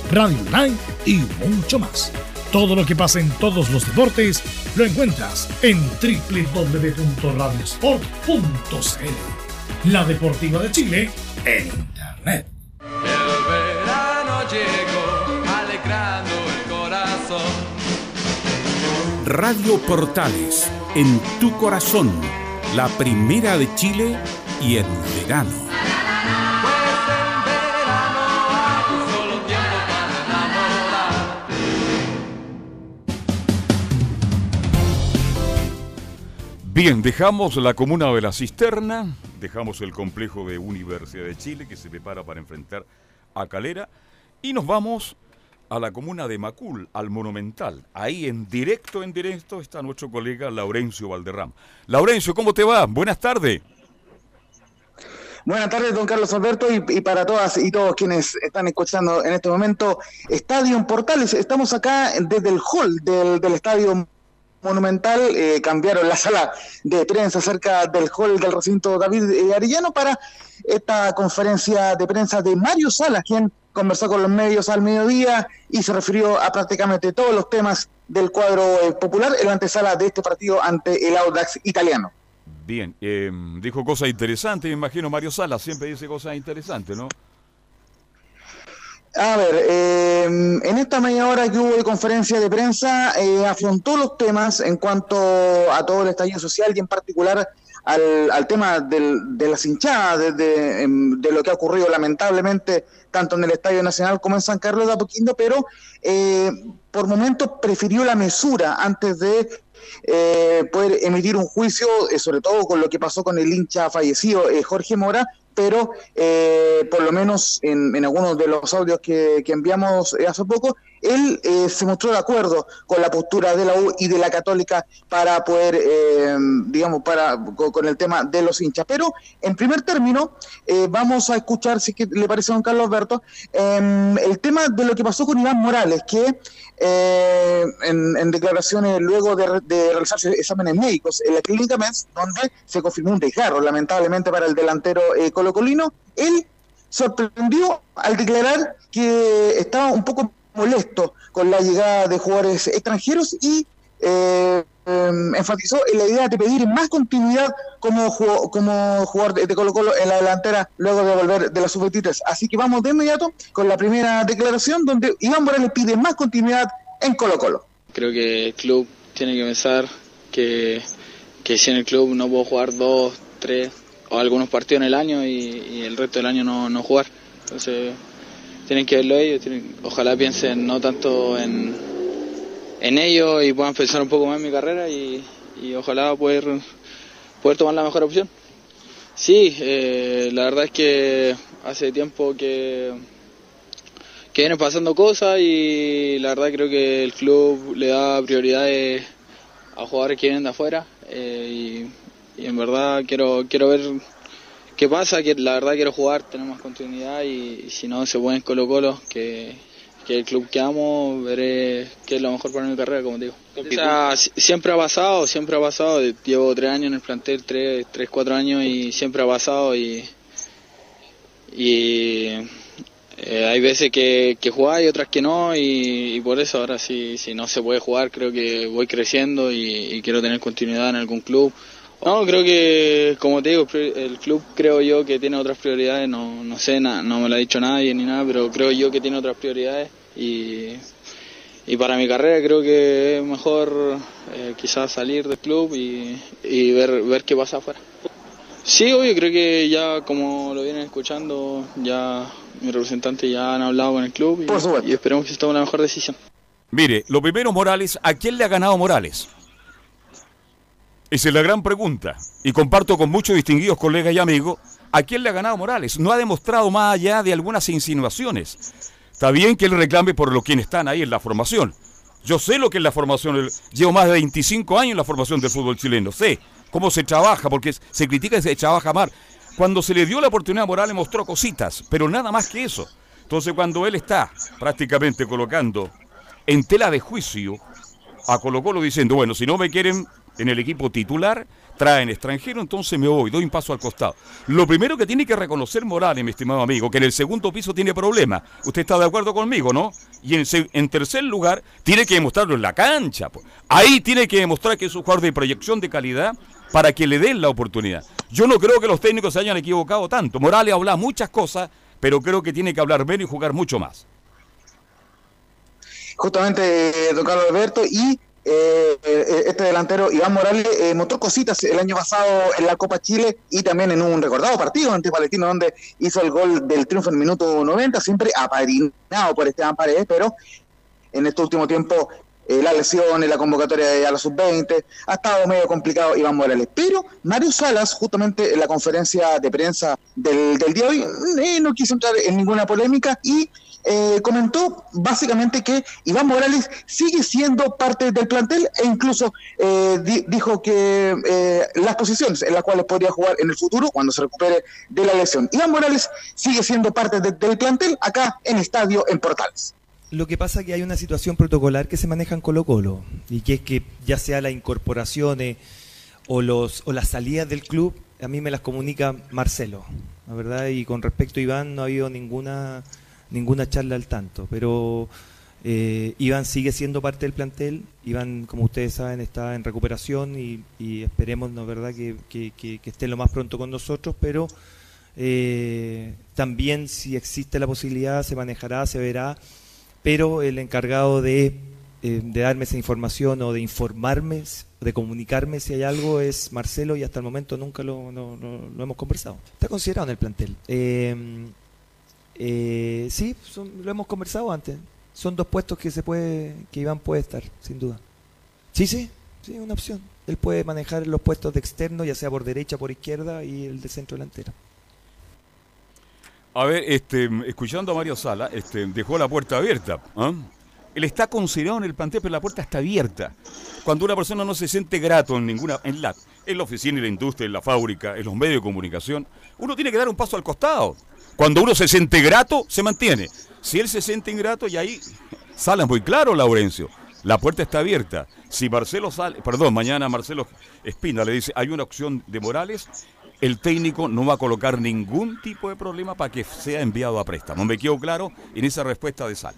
radio online y mucho más. Todo lo que pasa en todos los deportes lo encuentras en www.radiosport.cl. La Deportiva de Chile en Internet. El verano llegó alegrando el corazón. Radio Portales, en tu corazón, la primera de Chile y en verano. Bien, dejamos la comuna de la Cisterna, dejamos el complejo de Universidad de Chile que se prepara para enfrentar a Calera y nos vamos a la comuna de Macul, al Monumental. Ahí en directo, en directo está nuestro colega Laurencio Valderrama. Laurencio, ¿cómo te va? Buenas tardes. Buenas tardes, don Carlos Alberto, y, para todas y todos quienes están escuchando en este momento Estadio Portales. Estamos acá desde el hall del, del Estadio Monumental. eh, cambiaron la sala de prensa cerca del hall del recinto David eh, Arellano para esta conferencia de prensa de Mario Salas, quien conversó con los medios al mediodía y se refirió a prácticamente todos los temas del cuadro eh, popular en la antesala de este partido ante el Audax italiano. Bien, eh, dijo cosas interesantes, me imagino Mario Salas siempre dice cosas interesantes, ¿no? A ver, eh, en esta media hora que hubo de conferencia de prensa, eh, afrontó los temas en cuanto a todo el estallido social y en particular al, al tema del- de las hinchadas, de, em, lo que ha ocurrido lamentablemente tanto en el Estadio Nacional como en San Carlos de Apoquindo, pero eh, por momentos prefirió la mesura antes de eh, poder emitir un juicio, eh, sobre todo con lo que pasó con el hincha fallecido eh, Jorge Mora, pero eh, por lo menos en, en algunos de los audios que, que enviamos eh, hace poco, él eh, se mostró de acuerdo con la postura de la U y de la Católica para poder, eh, digamos, para con, el tema de los hinchas. Pero en primer término, eh, vamos a escuchar, si que le parece a don Carlos Alberto, em, el tema de lo que pasó con Iván Morales, que eh, en, en declaraciones luego de, de realizarse exámenes médicos en la clínica MES, donde se confirmó un desgarro, lamentablemente para el delantero eh, colocolino, él sorprendió al declarar que estaba un poco molesto con la llegada de jugadores extranjeros y eh, eh, enfatizó en la idea de pedir más continuidad como, como jugador de, de Colo Colo en la delantera luego de volver de la sub-23. Así que vamos de inmediato con la primera declaración donde Iván Morales pide más continuidad en Colo Colo. Creo que el club tiene que pensar que, que si en el club no puedo jugar dos, tres o algunos partidos en el año y, y el resto del año no, no jugar. Entonces tienen que verlo ellos, tienen- ojalá piensen no tanto en, en ellos y puedan pensar un poco más en mi carrera y, y ojalá poder, poder tomar la mejor opción. Sí, eh, la verdad es que hace tiempo que, que vienen pasando cosas y la verdad creo que el club le da prioridades a jugadores que vienen de afuera eh, y, y en verdad quiero quiero ver qué pasa, que la verdad quiero jugar, tener más continuidad y, y si no se puede en Colo Colo, que, que el club que amo, veré qué es lo mejor para mi carrera, como te digo. O sea, si- siempre ha pasado, siempre ha pasado, llevo tres años en el plantel, tres, tres cuatro años y siempre ha pasado y, y eh, hay veces que, que jugáis y otras que no y, y por eso ahora si, si no se puede jugar creo que voy creciendo y, y quiero tener continuidad en algún club. No, creo que como te digo, el club creo yo que tiene otras prioridades, no, no sé, na- no me lo ha dicho nadie ni nada, pero creo yo que tiene otras prioridades y, y para mi carrera creo que es mejor eh, quizás salir del club y, y ver, ver qué pasa afuera. Sí, obvio, creo que ya como lo vienen escuchando, ya mis representantes ya han hablado con el club y, y esperemos que se tome la mejor decisión. Mire, lo primero, Morales, ¿a quién le ha ganado Morales? Esa es la gran pregunta. Y comparto con muchos distinguidos colegas y amigos, ¿a quién le ha ganado Morales? No ha demostrado más allá de algunas insinuaciones. Está bien que él reclame por los quienes están ahí en la formación. Yo sé lo que es la formación, llevo más de 25 años en la formación del fútbol chileno, sé cómo se trabaja, porque se critica que se trabaja mal. Cuando se le dio la oportunidad a Morales mostró cositas, pero nada más que eso. Entonces cuando él está prácticamente colocando en tela de juicio a Colo diciendo, bueno, si no me quieren en el equipo titular, traen extranjero, entonces me voy, doy un paso al costado. Lo primero que tiene que reconocer Morales, mi estimado amigo, que en el segundo piso tiene problemas. Usted está de acuerdo conmigo, ¿no? Y en, tercer lugar, tiene que demostrarlo en la cancha. po. Ahí tiene que demostrar que es un jugador de proyección de calidad para que le den la oportunidad. Yo no creo que los técnicos se hayan equivocado tanto. Morales habla muchas cosas, pero creo que tiene que hablar menos y jugar mucho más. justamente eh, don Alberto y eh, eh, este delantero Iván Morales eh, mostró cositas el año pasado en la Copa Chile y también en un recordado partido ante Palestino donde hizo el gol del triunfo en el minuto 90 siempre apadrinado por Esteban Paredes pero en este último tiempo eh, la lesión, la convocatoria a la sub-20, ha estado medio complicado Iván Morales. Pero Mario Salas, justamente en la conferencia de prensa del, del día de hoy, eh, no quiso entrar en ninguna polémica y eh, comentó básicamente que Iván Morales sigue siendo parte del plantel e incluso eh, di- dijo que eh, las posiciones en las cuales podría jugar en el futuro cuando se recupere de la lesión. Iván Morales sigue siendo parte de- del plantel acá en Estadio en Portales. Lo que pasa es que hay una situación protocolar que se maneja en Colo Colo y que es que ya sea las incorporaciones o, los, o las salidas del club, a mí me las comunica Marcelo, la verdad, y con respecto a Iván no ha habido ninguna, ninguna charla al tanto, pero eh, Iván sigue siendo parte del plantel, Iván, como ustedes saben, está en recuperación y, y esperemos, ¿no verdad?, que, que- que- que esté lo más pronto con nosotros, pero eh, también si existe la posibilidad se manejará, se verá, pero el encargado de, eh, de darme esa información o de informarme, de comunicarme si hay algo es Marcelo y hasta el momento nunca lo, no- no- lo hemos conversado. Está considerado en el plantel. Eh, eh, sí, lo hemos conversado antes. Son dos puestos que se puede que Iván puede estar, sin duda. Sí, sí, sí, una opción. Él puede manejar los puestos de externo, ya sea por derecha, por izquierda y el de centro delantero. A ver, este, escuchando a Mario Sala, este, dejó la puerta abierta. ¿ah? Él está considerado en el plantel, pero la puerta está abierta. Cuando una persona no se siente grato en ninguna, en la, en la oficina, en la industria, en la fábrica, en los medios de comunicación, uno tiene que dar un paso al costado. Cuando uno se siente grato, se mantiene. Si él se siente ingrato, y ahí sale muy claro, Laurencio. La puerta está abierta. Si Marcelo sale, perdón, mañana Marcelo Espina le dice, hay una opción de Morales, el técnico no va a colocar ningún tipo de problema para que sea enviado a préstamo. Me quedó claro en esa respuesta de Sal.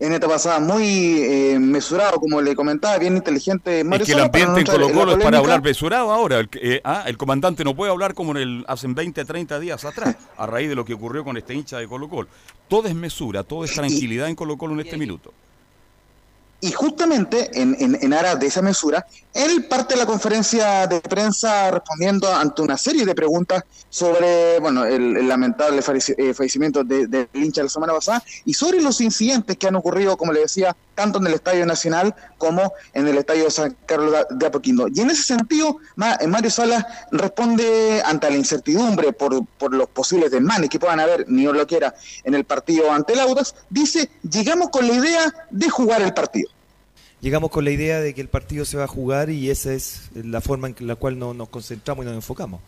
En esta pasada muy eh, mesurado, como le comentaba, bien inteligente Mario Es que el ambiente en Colo Colo es para hablar mesurado ahora. El, que- eh, ah, el comandante no puede hablar como en el, hace 20, 30 días atrás, a raíz de lo que ocurrió con este hincha de Colo Colo. Todo es mesura, todo es tranquilidad en Colo Colo en este minuto. Y justamente en, en, aras de esa mesura, él parte de la conferencia de prensa respondiendo ante una serie de preguntas sobre bueno el, lamentable eh, fallecimiento de- del hincha la semana pasada y sobre los incidentes que han ocurrido, como le decía, tanto en el Estadio Nacional como en el Estadio San Carlos de Apoquindo. Y en ese sentido, eh, Mario Salas responde ante la incertidumbre por, por los posibles desmanes que puedan haber, ni lo quiera, en el partido ante el Audax, dice, llegamos con la idea de jugar el partido. Llegamos con la idea de que el partido se va a jugar y esa es la forma en la cual no- nos concentramos y nos enfocamos.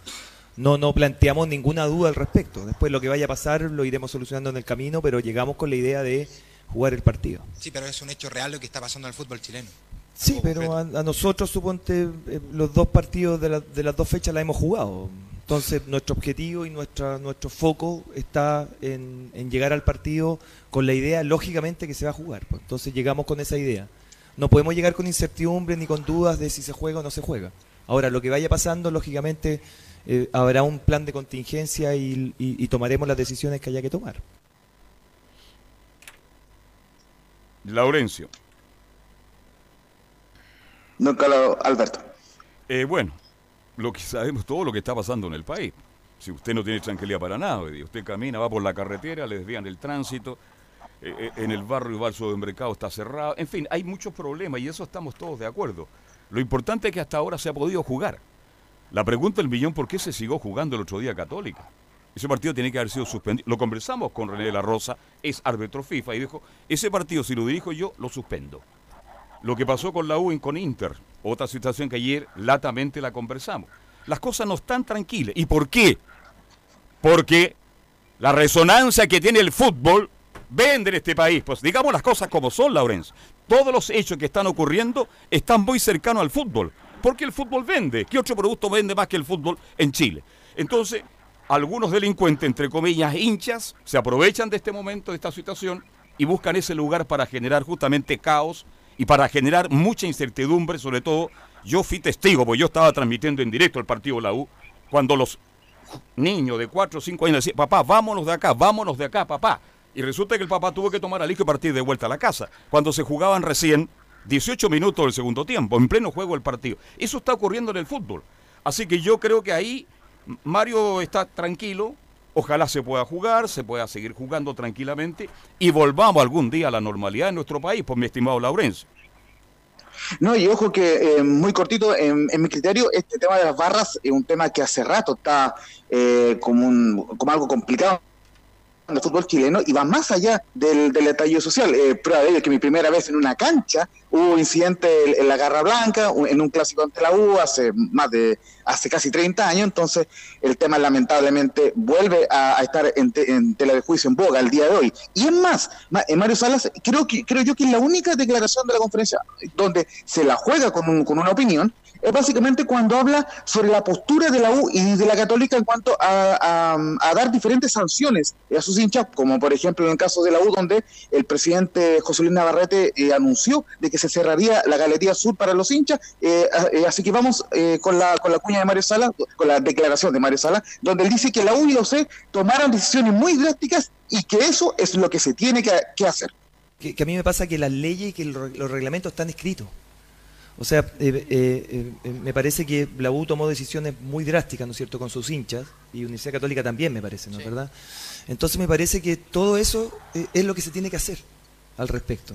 No, no planteamos ninguna duda al respecto. Después lo que vaya a pasar lo iremos solucionando en el camino, pero llegamos con la idea de jugar el partido. Sí, pero es un hecho real lo que está pasando en el fútbol chileno. Sí, pero a, a nosotros, suponte, eh, los dos partidos de, la- de las dos fechas la hemos jugado. Entonces, nuestro objetivo y nuestra, nuestro foco está en, en llegar al partido con la idea, lógicamente, que se va a jugar. pues. Entonces, llegamos con esa idea. No podemos llegar con incertidumbre ni con dudas de si se juega o no se juega. Ahora, lo que vaya pasando, lógicamente, eh, habrá un plan de contingencia y, y- y tomaremos las decisiones que haya que tomar. Laurencio. Don Carlos Alberto. Eh, bueno, lo que sabemos todo lo que está pasando en el país. Si usted no tiene tranquilidad para nada, hoy día, usted camina, va por la carretera, le desvían el tránsito, eh, eh, en el barrio Balso de Mercado está cerrado, en fin, hay muchos problemas y eso estamos todos de acuerdo. Lo importante es que hasta ahora se ha podido jugar. La pregunta del millón, ¿por qué se siguió jugando el otro día Católica? Ese partido tiene que haber sido suspendido. Lo conversamos con René de la Rosa, es árbitro FIFA, y dijo, ese partido si lo dirijo yo, lo suspendo. Lo que pasó con la U y con Inter, otra situación que ayer latamente la conversamos. Las cosas no están tranquilas. ¿Y por qué? Porque la resonancia que tiene el fútbol vende en este país. Pues digamos las cosas como son, Laurenz. Todos los hechos que están ocurriendo están muy cercanos al fútbol. Porque el fútbol vende. ¿Qué otro producto vende más que el fútbol en Chile? Entonces, algunos delincuentes, entre comillas, hinchas, se aprovechan de este momento, de esta situación, y buscan ese lugar para generar justamente caos y para generar mucha incertidumbre, sobre todo, yo fui testigo, porque yo estaba transmitiendo en directo el partido de la U, cuando los niños de 4 o 5 años decían, papá, vámonos de acá, vámonos de acá, papá. Y resulta que el papá tuvo que tomar al hijo y partir de vuelta a la casa, cuando se jugaban recién 18 minutos del segundo tiempo, en pleno juego del partido. Eso está ocurriendo en el fútbol. Así que yo creo que ahí Mario está tranquilo, ojalá se pueda jugar, se pueda seguir jugando tranquilamente y volvamos algún día a la normalidad en nuestro país, por mi estimado Laurencio. No, y ojo que eh, muy cortito, en, en mi criterio, este tema de las barras es un tema que hace rato está eh, como, un, como algo complicado el fútbol chileno y va más allá del, del estallido social. Eh, prueba de ello que mi primera vez en una cancha hubo incidente en, la Garra Blanca, en un clásico ante la U hace más de hace casi 30 años, entonces el tema lamentablemente vuelve a, estar en, te- en tela de juicio en boga el día de hoy. Y es más, eh, Mario Salas, creo que creo yo que la única declaración de la conferencia donde se la juega con, un- con una opinión, es básicamente cuando habla sobre la postura de la U y de la Católica en cuanto a, a- a dar diferentes sanciones a sus hinchas, como por ejemplo en el caso de la U, donde el presidente José Luis Navarrete eh, anunció de que se cerraría la Galería Sur para los hinchas. Eh, a- eh, así que vamos eh, con, la, con la cuña de Mario Sala, con la declaración de Mario Sala, donde él dice que la U y la UC tomaron decisiones muy drásticas y que eso es lo que se tiene que, que hacer. que, que a mí me pasa que las leyes y que el- los reglamentos están escritos. O sea, eh, eh, eh, me parece que la U tomó decisiones muy drásticas, ¿no es cierto?, con sus hinchas, y Universidad Católica también, me parece, ¿no es verdad? Entonces me parece que todo eso eh, es lo que se tiene que hacer al respecto.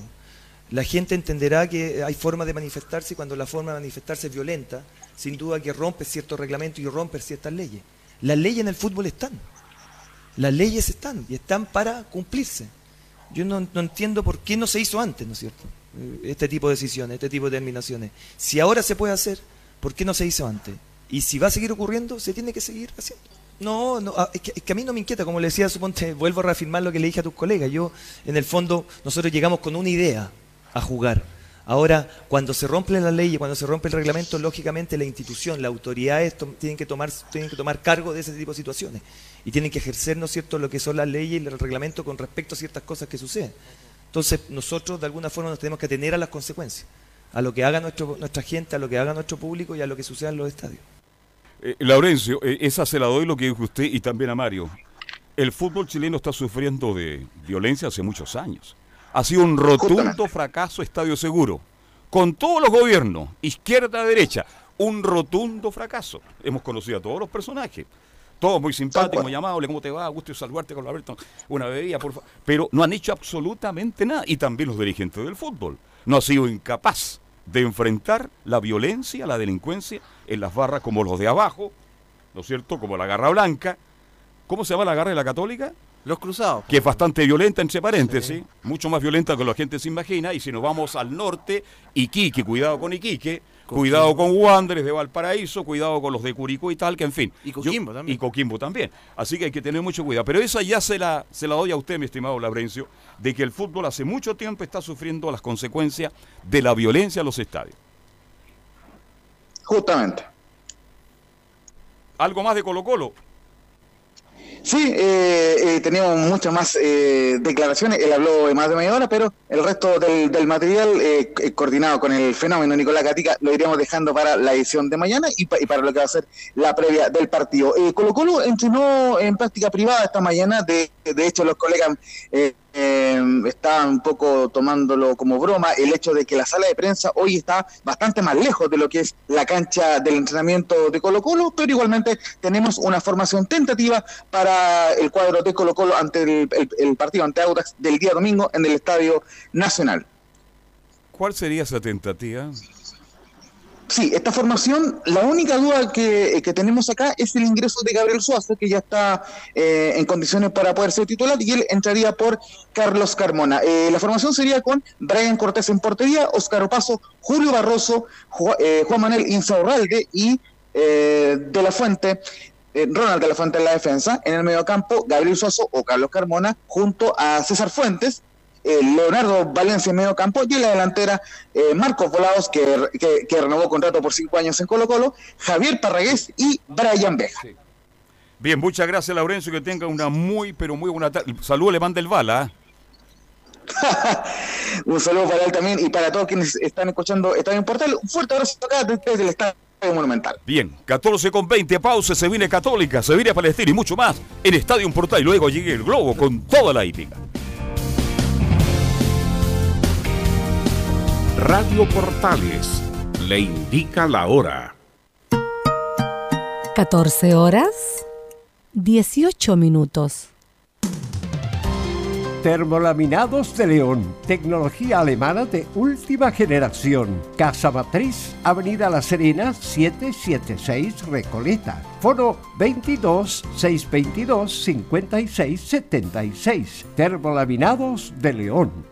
La gente entenderá que hay formas de manifestarse cuando la forma de manifestarse es violenta, sin duda que rompe ciertos reglamentos y rompe ciertas leyes. Las leyes en el fútbol están. Las leyes están y están para cumplirse. Yo no, no entiendo por qué no se hizo antes, ¿no es cierto? Eh, Este tipo de decisiones, este tipo de determinaciones. Si ahora se puede hacer, ¿por qué no se hizo antes? Y si va a seguir ocurriendo, se tiene que seguir haciendo. No, no ah, es, que, es que a mí no me inquieta, como le decía, suponte, vuelvo a reafirmar lo que le dije a tus colegas. Yo, en el fondo, nosotros llegamos con una idea a jugar. Ahora, cuando se rompe la ley y cuando se rompe el reglamento, lógicamente la institución, la autoridad tienen que tomar tienen que tomar cargo de ese tipo de situaciones y tienen que ejercer, ¿no es cierto?, lo que son las leyes y el reglamento con respecto a ciertas cosas que suceden. Entonces nosotros de alguna forma nos tenemos que atener a las consecuencias, a lo que haga nuestro, nuestra gente, a lo que haga nuestro público y a lo que suceda en los estadios. Eh, Laurencio, eh, esa se la doy lo que dijo usted y también a Mario. El fútbol chileno está sufriendo de violencia hace muchos años. Ha sido un rotundo fracaso Estadio Seguro. Con todos los gobiernos, izquierda, derecha, un rotundo fracaso. Hemos conocido a todos los personajes. Todos muy simpáticos, muy amables, ¿cómo te va? Gusto saludarte con Alberto. Una bebida, por favor. Pero no han hecho absolutamente nada. Y también los dirigentes del fútbol. No ha sido incapaz de enfrentar la violencia, la delincuencia en las barras como los de abajo, ¿no es cierto? Como la Garra Blanca. ¿Cómo se llama la Garra de la Católica? Los Cruzados. Que es bastante violenta, entre paréntesis. Mucho más violenta que lo que la gente se imagina. Y si nos vamos al norte, Iquique, cuidado con Iquique. Cuidado con Wanderers de Valparaíso, cuidado con los de Curicó y tal, que en fin. Y Coquimbo Yo- también. Y Coquimbo también. Así que hay que tener mucho cuidado. Pero esa ya se la, se la doy a usted, mi estimado Labrencio, de que el fútbol hace mucho tiempo está sufriendo las consecuencias de la violencia en los estadios. Justamente. ¿Algo más de Colo Colo? Sí, eh, eh, teníamos muchas más eh, declaraciones. Él habló de más de media hora, pero el resto del, del material eh, eh, coordinado con el fenómeno Nicolás Gatica lo iremos dejando para la edición de mañana y, pa- y para lo que va a ser la previa del partido. Eh, Colo Colo entrenó en práctica privada esta mañana. De, de hecho, los colegas eh, eh, estaban un poco tomándolo como broma el hecho de que la sala de prensa hoy está bastante más lejos de lo que es la cancha del entrenamiento de Colo Colo, pero igualmente tenemos una formación tentativa para el cuadro de Colo Colo ante el, partido ante Audax del día domingo en el Estadio Nacional. ¿Cuál sería esa tentativa? Esta formación, la única duda que, que tenemos acá es el ingreso de Gabriel Suazo, que ya está eh, en condiciones para poder ser titular, y él entraría por Carlos Carmona. Eh, la formación sería con Brian Cortés en portería, Óscar Opaso, Julio Barroso, eh, Juan Manuel Insaurralde y eh, De La Fuente. eh, Ronald de la Fuente en la defensa, en el mediocampo Gabriel Suazo o Carlos Carmona junto a César Fuentes, eh, Leonardo Valencia en medio campo y en la delantera eh, Marcos Volados que, que, que renovó contrato por cinco años en Colo Colo, Javier Parragués y Brian Beja. Bien, muchas gracias, Laurencio. Que tenga una muy, pero muy buena tarde. Saludos, le manda el bala. ¿ah? Un saludo para él también y para todos quienes están escuchando Estadio Portal. Un fuerte abrazo acá desde el Estadio Monumental. Bien, 14 con 20, pausa, se viene Católica, se viene Palestina y mucho más en Estadio Portal. Y luego llegue el Globo con toda la hípica. Radio Portales le indica la hora. 14 horas 18 minutos. Termolaminados de León, tecnología alemana de última generación. Casa Matriz, Avenida La Serena, 776 Recoleta. Foro 22 622 56 76. Termolaminados de León.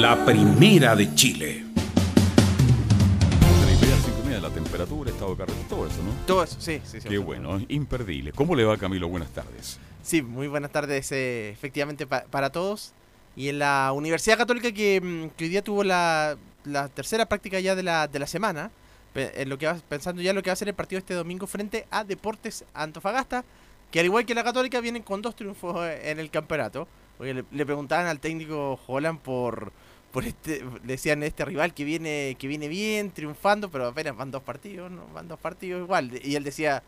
La primera de Chile. La temperatura, estado de carretera, todo eso, ¿no? Todo eso, sí, sí, sí. Qué bueno, imperdible. ¿Cómo le va Camilo? Buenas tardes. Sí, muy buenas tardes, eh, efectivamente, pa- para todos. Y en la Universidad Católica que, mm, que hoy día tuvo la, la tercera práctica ya de la, de la semana, en lo que va, pensando ya lo que va a ser el partido este domingo frente a Deportes Antofagasta, que al igual que la Católica vienen con dos triunfos eh, en el campeonato. Oye, le, le preguntaban al técnico Holland por, por este, decían este rival que viene, que viene bien, triunfando, pero apenas van dos partidos, ¿no? van dos partidos igual. Y él decía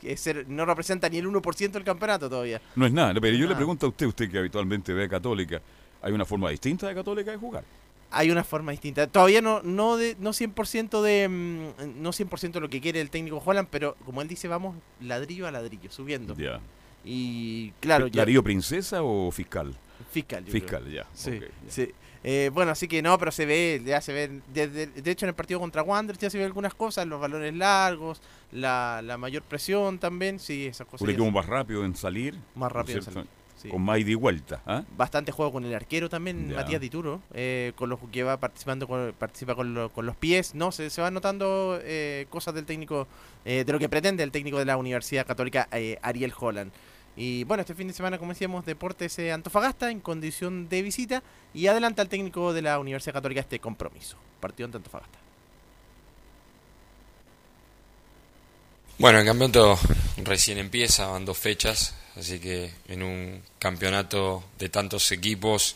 que ser, no representa ni el 1% del campeonato todavía. No es nada, pero yo le pregunto a usted, usted que habitualmente ve a Católica, ¿hay una forma distinta de Católica de jugar? hay una forma distinta. Todavía no no de no 100% de mm, no 100% lo que quiere el técnico Holland, pero como él dice, vamos ladrillo a ladrillo, subiendo. Ya. Y claro, ya- ¿Darío Princesa o fiscal? fiscal. yo Fiscal, creo. ya. Sí, ok, ya. sí. Eh, bueno, así que no, pero se ve, ya se ve, desde- de hecho en el partido contra Wanderers ya se ve algunas cosas, los balones largos, la, la mayor presión también, sí, esas cosas. Un equipo más rápido en salir. Más ¿no es rápido en cierto? salir, sí. Con más y vuelta. ¿ah? bastante juego con el arquero también, Ya. Matías Dituro, eh, con los que va participando con, participa con, lo- con los pies, no, se, se van notando eh, cosas del técnico, eh, de lo que pretende el técnico de la Universidad Católica, eh, Ariel Holland. Y bueno, este fin de semana, como decíamos, Deportes eh, Antofagasta en condición de visita y adelanta al técnico de la Universidad Católica este compromiso. Partido ante Antofagasta. Bueno, el campeonato recién empieza, van dos fechas, así que en un campeonato de tantos equipos,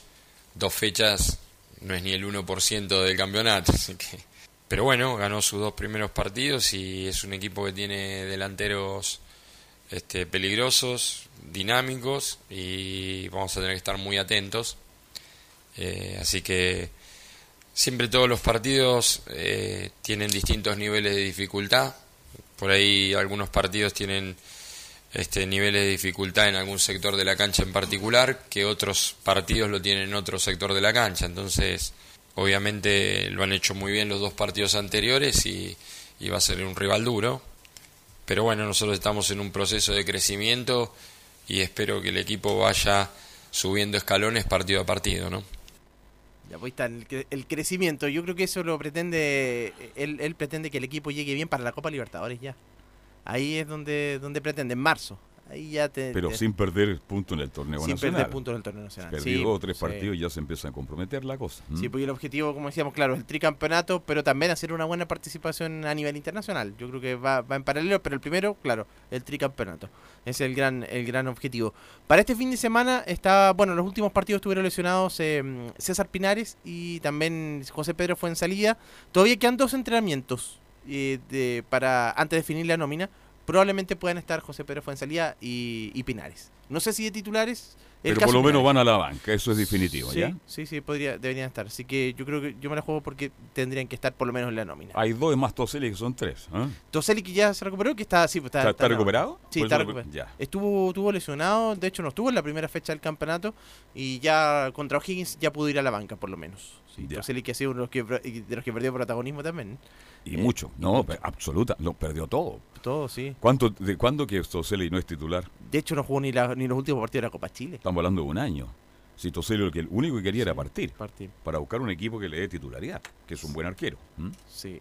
dos fechas no es ni el 1% del campeonato. Así que... Pero bueno, ganó sus dos primeros partidos y es un equipo que tiene delanteros este, peligrosos, dinámicos y vamos a tener que estar muy atentos. Eh, así que siempre todos los partidos eh, tienen distintos niveles de dificultad. Por ahí algunos partidos tienen este, niveles de dificultad en algún sector de la cancha en particular, que otros partidos lo tienen en otro sector de la cancha. Entonces, obviamente lo han hecho muy bien los dos partidos anteriores y, y va a ser un rival duro. Pero bueno, nosotros estamos en un proceso de crecimiento y espero que el equipo vaya subiendo escalones partido a partido, ¿no? Ya pues está el, el crecimiento. Yo creo que eso lo pretende. Él, él pretende que el equipo llegue bien para la Copa Libertadores ya. Ahí es donde, donde pretende, en marzo. Ahí ya te. Pero te- sin perder punto en el torneo Sin nacional. perder puntos en el torneo nacional. Perdió Sí, o tres sí. partidos y ya se empieza a comprometer la cosa. Sí, porque el objetivo, como decíamos, claro, es el tricampeonato, pero también hacer una buena participación a nivel internacional. Yo creo que va, va en paralelo, pero el primero, claro, el tricampeonato. Es el gran, el gran objetivo. Para este fin de semana está, bueno, los últimos partidos estuvieron lesionados eh, César Pinares y también José Pedro fue en salida. Todavía quedan dos entrenamientos eh, de, para antes de definir la nómina. Probablemente puedan estar José Pedro Fuensalía y, y Pinares. No sé si de titulares. el Pero caso por lo menos Pinares. van a la banca, eso es definitivo, Sí, ¿ya? sí, sí, podría, deberían estar. Así que yo creo que yo me la juego porque tendrían que estar por lo menos en la nómina. Hay dos más Toseli que son tres. ¿ah? Toseli que ya se recuperó, que está, sí, pues, está, ¿Está- recuperado? Sí, está recuperado. ya. Estuvo, estuvo lesionado, de hecho no estuvo en la primera fecha del campeonato y ya contra O'Higgins ya pudo ir a la banca por lo menos. Sí, que ha sido uno de los que, de los que perdió protagonismo también. Y Eh, mucho. No, absoluta. Lo perdió todo. Todo, sí. ¿Cuánto, ¿De cuándo que Toseli no es titular? De hecho no jugó ni, la- ni los últimos partidos de la Copa Chile. Estamos hablando de un año. Si Toselli lo que el único que quería era partir, partir. para buscar un equipo que le dé titularidad, que es un buen arquero. Sí.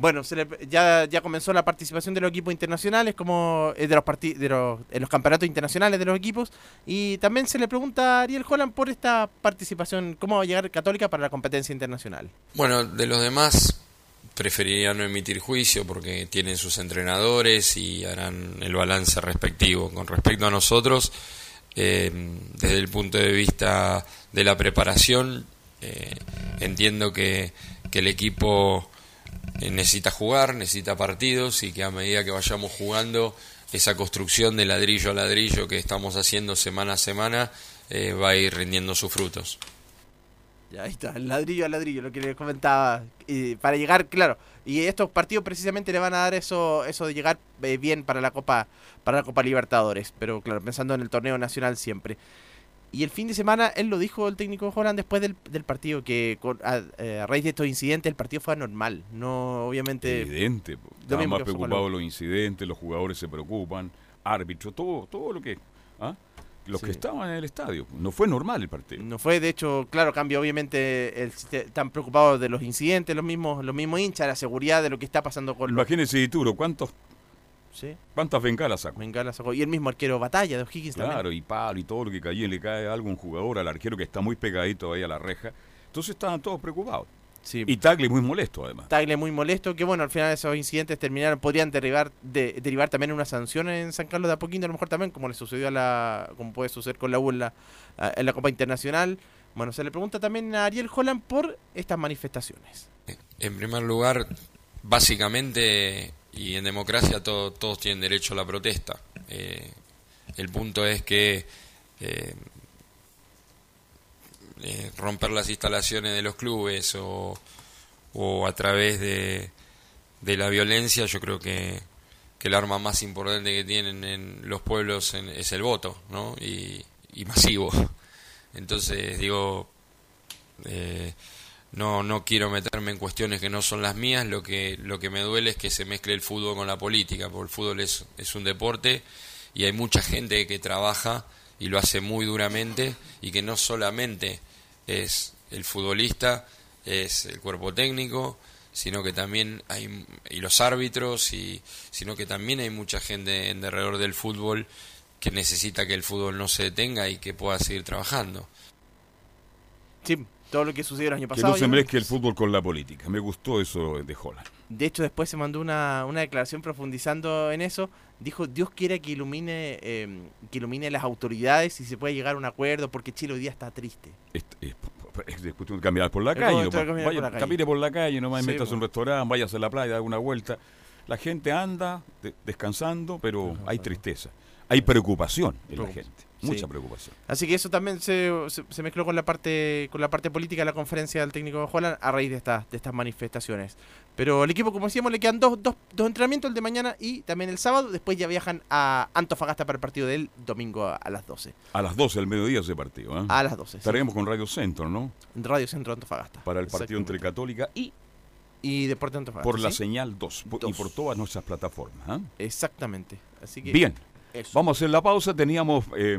Bueno, se le- ya, ya comenzó la participación de los equipos internacionales, como eh, de los, de los, en los campeonatos internacionales de los equipos. Y también se le pregunta a Ariel Holland por esta participación, cómo va a llegar Católica para la competencia internacional. Bueno, de los demás preferiría no emitir juicio porque tienen sus entrenadores y harán el balance respectivo. Con respecto a nosotros, eh, desde el punto de vista de la preparación, eh, entiendo que, que el equipo necesita jugar, necesita partidos y que a medida que vayamos jugando, esa construcción de ladrillo a ladrillo que estamos haciendo semana a semana eh, va a ir rindiendo sus frutos. Ya ahí está, ladrillo a ladrillo, lo que les comentaba. Y para llegar, claro. Y estos partidos precisamente le van a dar eso, eso de llegar eh, bien para la Copa, para la Copa Libertadores. Pero claro, pensando en el torneo nacional siempre. Y el fin de semana, él lo dijo el técnico Holland después del, del partido, que con- a, eh, a raíz de estos incidentes el partido fue anormal. No, obviamente. Evidente. mismo más la- los incidentes, los jugadores se preocupan, árbitro, todo, todo lo que... ¿ah? Los Sí. que estaban en el estadio. No fue normal el partido. No fue, de hecho, claro, cambio obviamente, el, están preocupados de los incidentes, los mismos, los mismos hinchas, la seguridad de lo que está pasando con los... Imagínense, Dituro, ¿cuántos, Sí. ¿cuántas bengalas sacó? Bengala sacó. Y el mismo arquero Batalla de O'Higgins Claro, también. y palo y todo lo que caía, y le cae algo a un jugador, al arquero que está muy pegadito ahí a la reja. Entonces estaban todos preocupados. Sí. Y Tagle muy molesto además. Tagle muy molesto, que bueno, al final esos incidentes terminaron, podrían derivar, de, derivar también en una sanción en San Carlos de Apoquindo, a lo mejor también, como le sucedió a la, como puede suceder con la U en la, en la Copa Internacional. Bueno, se le pregunta también a Ariel Holland por estas manifestaciones. En primer lugar, básicamente, y en democracia todo- todos tienen derecho a la protesta. Eh, el punto es que eh, eh, romper las instalaciones de los clubes o, o a través de, de la violencia, yo creo que, que el arma más importante que tienen en los pueblos en- es el voto, ¿no? Y, y masivo. Entonces, digo, eh, no, no quiero meterme en cuestiones que no son las mías, lo que, lo que me duele es que se mezcle el fútbol con la política, porque el fútbol es, es un deporte y hay mucha gente que trabaja y lo hace muy duramente y que no solamente es el futbolista, es el cuerpo técnico, sino que también hay y los árbitros y sino que también hay mucha gente en derredor del fútbol que necesita que el fútbol no se detenga y que pueda seguir trabajando. Sí, todo lo que sucedió el año Que pasado. no se mezcle el fútbol con la política. Me gustó eso de Holland. De hecho, después se mandó una, una declaración profundizando en eso. Dijo, Dios quiera que ilumine, eh, que ilumine las autoridades y se pueda llegar a un acuerdo, porque Chile hoy día está triste. Es, es- es cuestión de caminar por la Es calle. nomás. Vaya, por la calle. Camine por la calle, nomás Sí, metas a un po. restaurante, vayas a la playa, da una vuelta. La gente anda de- descansando, pero hay tristeza. Hay preocupación en la gente. Mucha Sí. preocupación. Así que eso también se, se, se mezcló con la parte con la parte política de la conferencia del técnico Holland a raíz de estas de estas manifestaciones. Pero el equipo, como decíamos, le quedan dos, dos, dos entrenamientos, el de mañana y también el sábado. Después ya viajan a Antofagasta para el partido del domingo a, a las 12. A las 12 del mediodía ese partido. ¿eh? A las 12, sí. Estaremos con Radio Centro, ¿no? Radio Centro Antofagasta. Para el partido entre Católica y Y Deporte Antofagasta. por la ¿sí? señal 2 por- y por todas nuestras plataformas. ¿ah? Exactamente. Así que Bien, eso. vamos a hacer la pausa. Teníamos eh,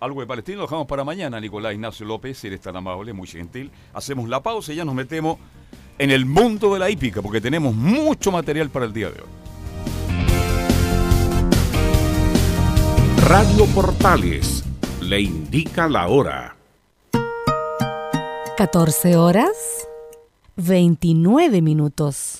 algo de Palestina, lo dejamos para mañana. Nicolás Ignacio López, eres tan amable, muy gentil. Hacemos la pausa y ya nos metemos en el mundo de la hípica, porque tenemos mucho material para el día de hoy. Radio Portales le indica la hora. 14 horas 29 minutos.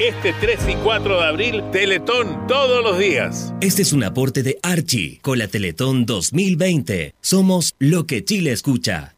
Este 3 y 4 de abril, Teletón todos los días. Este es un aporte de Archie con la Teletón 2020. Somos lo que Chile escucha.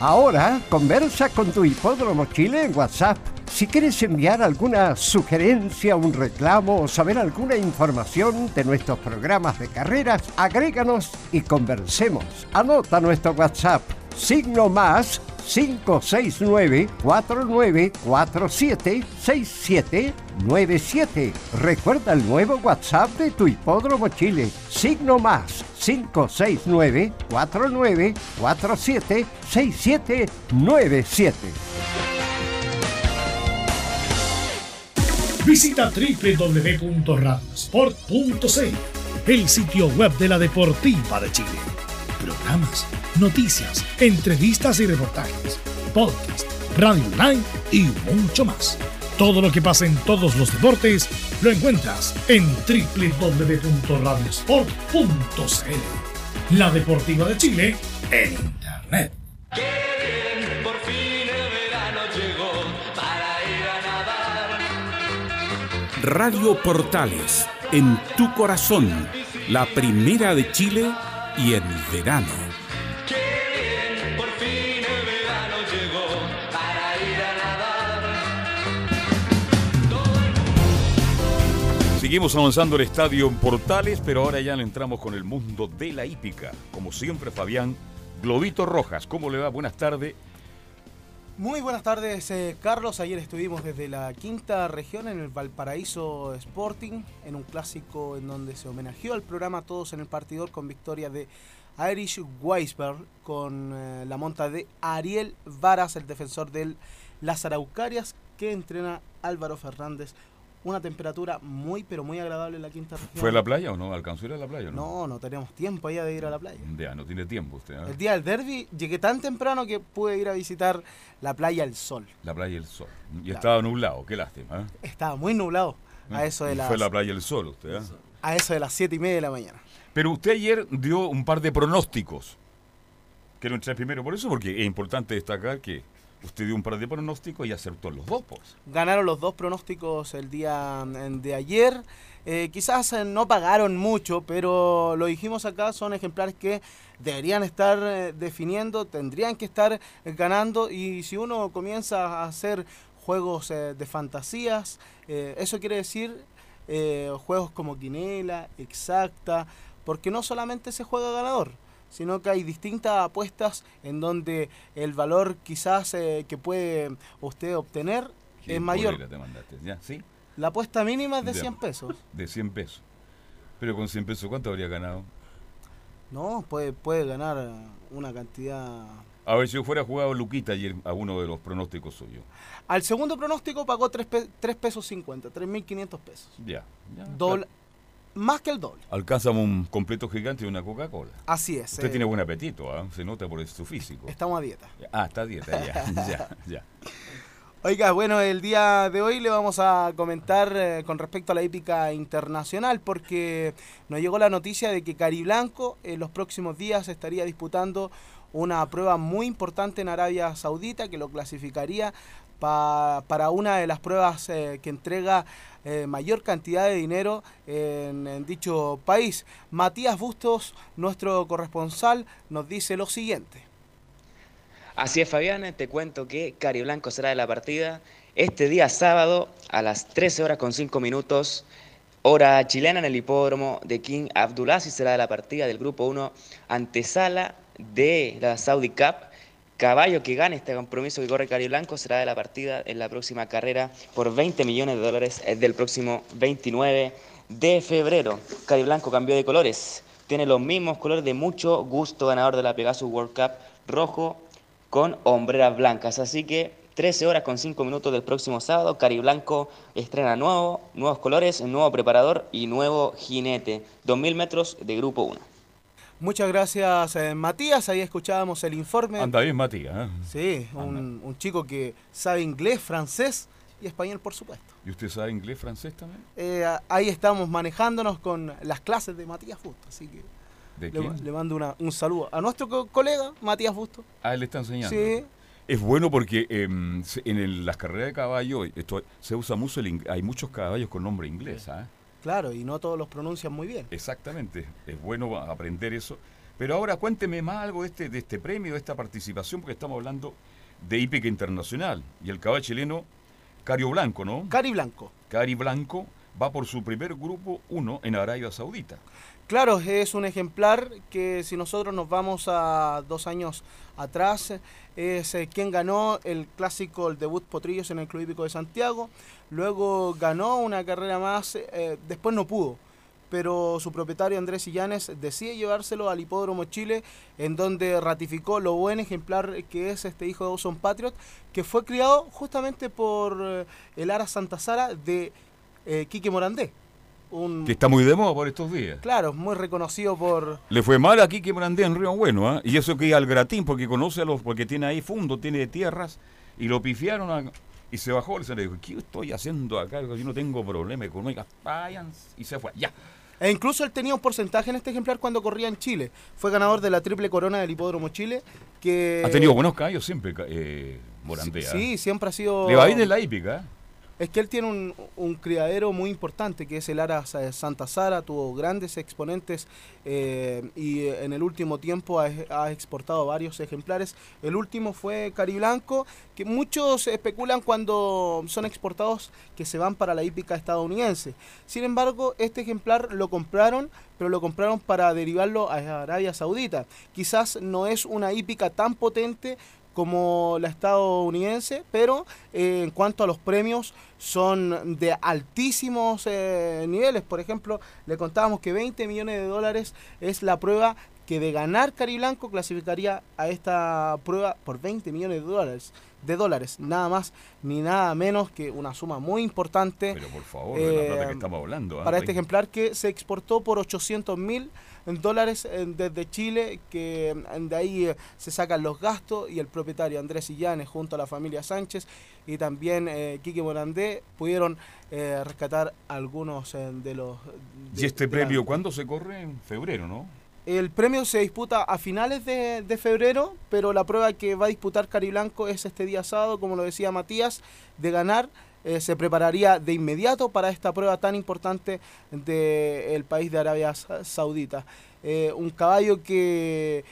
Ahora conversa con tu hipódromo Chile en WhatsApp. Si quieres enviar alguna sugerencia, un reclamo o saber alguna información de nuestros programas de carreras, agréganos y conversemos. Anota nuestro WhatsApp, signo más 569-4947-6797. Recuerda el nuevo WhatsApp de tu hipódromo Chile, signo más 569-4947-6797. Visita www.radiosport.cl, el sitio web de la Deportiva de Chile. Programas, noticias, entrevistas y reportajes, podcast, radio online y mucho más. Todo lo que pasa en todos los deportes lo encuentras en www.radiosport.cl. La Deportiva de Chile en Internet. Por fin el verano llegó para ir a nadar. Radio Portales, en tu corazón, la primera de Chile y en verano. Seguimos avanzando el estadio en Portales, pero ahora ya entramos con el mundo de la hípica. Como siempre, Fabián Globito Rojas, ¿cómo le va? Buenas tardes. Muy buenas tardes, eh, Carlos. Ayer estuvimos desde la quinta región en el Valparaíso Sporting, en un clásico en donde se homenajeó al programa Todos en el Partidor con victoria de Irish Weisberg con eh, la monta de Ariel Varas, el defensor del Las Araucarias, que entrena Álvaro Fernández. Una temperatura muy, pero muy agradable en la quinta región. ¿Fue a la playa o no? ¿Alcanzó a ir a la playa o no? No, no teníamos tiempo allá de ir a la playa. Ya, no tiene tiempo usted. ¿eh? El día del derby llegué tan temprano que pude ir a visitar la playa El Sol. La playa El Sol. Y Claro. estaba nublado, qué lástima. ¿eh? Estaba muy nublado a eso de las, Fue la playa El Sol usted. ¿eh? a eso de las siete y media de la mañana. Pero usted ayer dio un par de pronósticos. Quiero entrar primero por eso, porque es importante destacar que usted dio un par de pronósticos y acertó los dos. Pues. Ganaron los dos pronósticos el día mm, de ayer. Eh, quizás eh, no pagaron mucho, pero lo dijimos acá, son ejemplares que deberían estar eh, definiendo, tendrían que estar ganando y si uno comienza a hacer juegos de fantasías, eso quiere decir juegos como Quinela, Exacta, porque no solamente se juega ganador, sino que hay distintas apuestas en donde el valor quizás eh, que puede usted obtener ¿Qué es mayor. bolera te mandaste? ¿Ya? ¿Sí? La apuesta mínima es de Ya. 100 pesos. De 100 pesos. Pero con 100 pesos, ¿cuánto habría ganado? No, puede, puede ganar una cantidad. A ver, si yo fuera jugado Luquita ayer a uno de los pronósticos suyos. Al segundo pronóstico pagó 3, pesos 50, 3.500 pesos. Ya. ya. Más que el doble. Alcanzamos un completo gigante y una Coca-Cola. Así es. Usted eh, tiene buen apetito, ¿ah? se nota por su físico. Estamos a dieta. Ah, está a dieta, ya, ya, ya. Oiga, bueno, el día de hoy le vamos a comentar eh, con respecto a la hípica internacional porque nos llegó la noticia de que Cari Blanco en los próximos días estaría disputando una prueba muy importante en Arabia Saudita que lo clasificaría pa- para una de las pruebas eh, que entrega eh, mayor cantidad de dinero en, dicho país. Matías Bustos, nuestro corresponsal, nos dice lo siguiente. Así es, Fabián, te cuento que Cari Blanco será de la partida este día sábado a las 13 horas con 5 minutos, hora chilena en el hipódromo de King Abdulaziz será de la partida del grupo 1 antesala de la Saudi Cup. Caballo que gane este compromiso que corre Cari Blanco será de la partida en la próxima carrera por 20 millones de dólares es del próximo 29 de febrero. Cari Blanco cambió de colores. Tiene los mismos colores de mucho gusto ganador de la Pegasus World Cup rojo con hombreras blancas. Así que 13 horas con 5 minutos del próximo sábado, Cari Blanco estrena nuevo, nuevos colores, nuevo preparador y nuevo jinete. 2.000 metros de grupo 1. Muchas gracias, eh, Matías. Ahí escuchábamos el informe. Anda bien, Matías. ¿eh? Sí, un, un chico que sabe inglés, francés y español, por supuesto. ¿Y usted sabe inglés, francés también? Eh, ahí estamos manejándonos con las clases de Matías Busto. Así que ¿De le, quién? le mando una- un saludo a nuestro co- colega, Matías Busto. Ah, él le está enseñando. Sí. Es bueno porque em, en el- las carreras de caballo esto, se usa mucho el hay muchos caballos con nombre inglés, ¿ah? Claro, y no todos los pronuncian muy bien. Exactamente, es bueno aprender eso. Pero ahora cuénteme más algo de este, de este premio, de esta participación, porque estamos hablando de hípica internacional. Y el caballo chileno, Cario Blanco, ¿no? Cari Blanco. Cari Blanco va por su primer grupo 1 en Arabia Saudita. Claro, es un ejemplar que si nosotros nos vamos a dos años atrás, es eh, quien ganó el clásico, el debut Potrillos en el Club Hípico de Santiago. Luego ganó una carrera más, eh, después no pudo. Pero su propietario Andrés Illanes decide llevárselo al Hipódromo Chile, en donde ratificó lo buen ejemplar que es este hijo de Ozone Patriot, que fue criado justamente por eh, el Ara Santa Sara de Quique Morandé. Un, Que está muy de moda por estos días. Claro, muy reconocido por... Le fue mal aquí que Morandé en Río Bueno, ¿ah? Y eso que iba al gratín, porque conoce a los, porque tiene ahí fondo, tiene tierras, y lo pifiaron a- y se bajó, y se le dijo, ¿qué estoy haciendo acá? Yo no tengo problema económico, vayan, y se fue, ya. E incluso él tenía un porcentaje en este ejemplar cuando corría en Chile. Fue ganador de la triple corona del Hipódromo Chile. Que Ha tenido buenos caballos siempre, eh, Morandé. ¿ah? Sí, siempre ha sido... Le va bien en la hípica, ¿ah? Es que él tiene un, un criadero muy importante que es el Ara Sa- Santa Sara, tuvo grandes exponentes eh, y eh, en el último tiempo ha, ha exportado varios ejemplares. El último fue Cari Blanco, que muchos especulan cuando son exportados que se van para la hípica estadounidense. Sin embargo, este ejemplar lo compraron, pero lo compraron para derivarlo a Arabia Saudita. Quizás no es una hípica tan potente como la estadounidense, pero eh, en cuanto a los premios son de altísimos eh, niveles. Por ejemplo, le contábamos que 20 millones de dólares es la prueba que de ganar Cari Blanco clasificaría a esta prueba por 20 millones de dólares. De dólares, nada más ni nada menos que una suma muy importante. Pero por favor, de la plata que eh, estamos hablando. ¿ah? para este ejemplar que se exportó por 800 mil dólares eh, desde Chile, que eh, de ahí se sacan los gastos y el propietario Andrés Illanes junto a la familia Sánchez y también eh, Quique Morandé pudieron eh, rescatar algunos de los... de- ¿Y este premio cuándo se corre? En febrero, ¿no? El premio se disputa a finales de, de febrero, pero la prueba que va a disputar Cari Blanco es este día sábado, como lo decía Matías, de ganar. eh, se prepararía de inmediato para esta prueba tan importante del país de Arabia Sa- Saudita. Eh, un caballo que,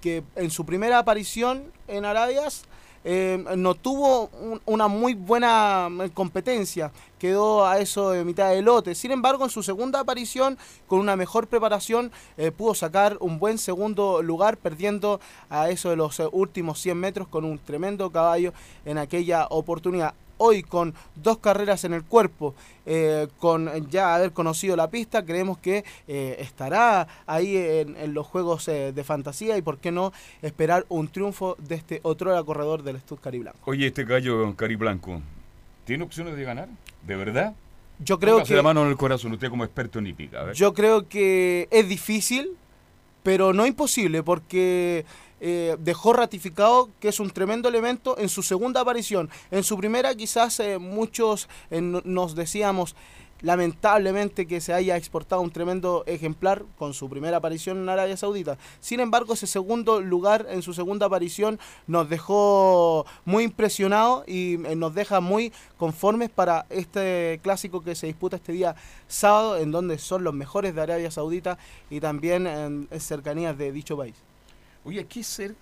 que en su primera aparición en Arabias eh, no tuvo un- una muy buena eh, competencia, quedó a eso de mitad de lote. Sin embargo, en su segunda aparición, con una mejor preparación, eh, pudo sacar un buen segundo lugar, perdiendo a eso de los últimos 100 metros con un tremendo caballo en aquella oportunidad. Hoy con dos carreras en el cuerpo, eh, con ya haber conocido la pista, creemos que eh, estará ahí en, en los juegos eh, de fantasía y por qué no esperar un triunfo de este otro corredor del Stud Blanco. Oye, este gallo Cari Blanco, ¿tiene opciones de ganar? ¿De verdad? Yo creo Póngase que la mano en el corazón, usted como experto en hípica. yo creo que es difícil, pero no imposible porque eh, dejó ratificado que es un tremendo elemento en su segunda aparición. En su primera quizás eh, muchos eh, no- nos decíamos lamentablemente que se haya exportado un tremendo ejemplar con su primera aparición en Arabia Saudita. Sin embargo, ese segundo lugar en su segunda aparición nos dejó muy impresionados y nos deja muy conformes para este clásico que se disputa este día sábado, en donde son los mejores de Arabia Saudita y también en cercanías de dicho país. Oye, ¿qué es ser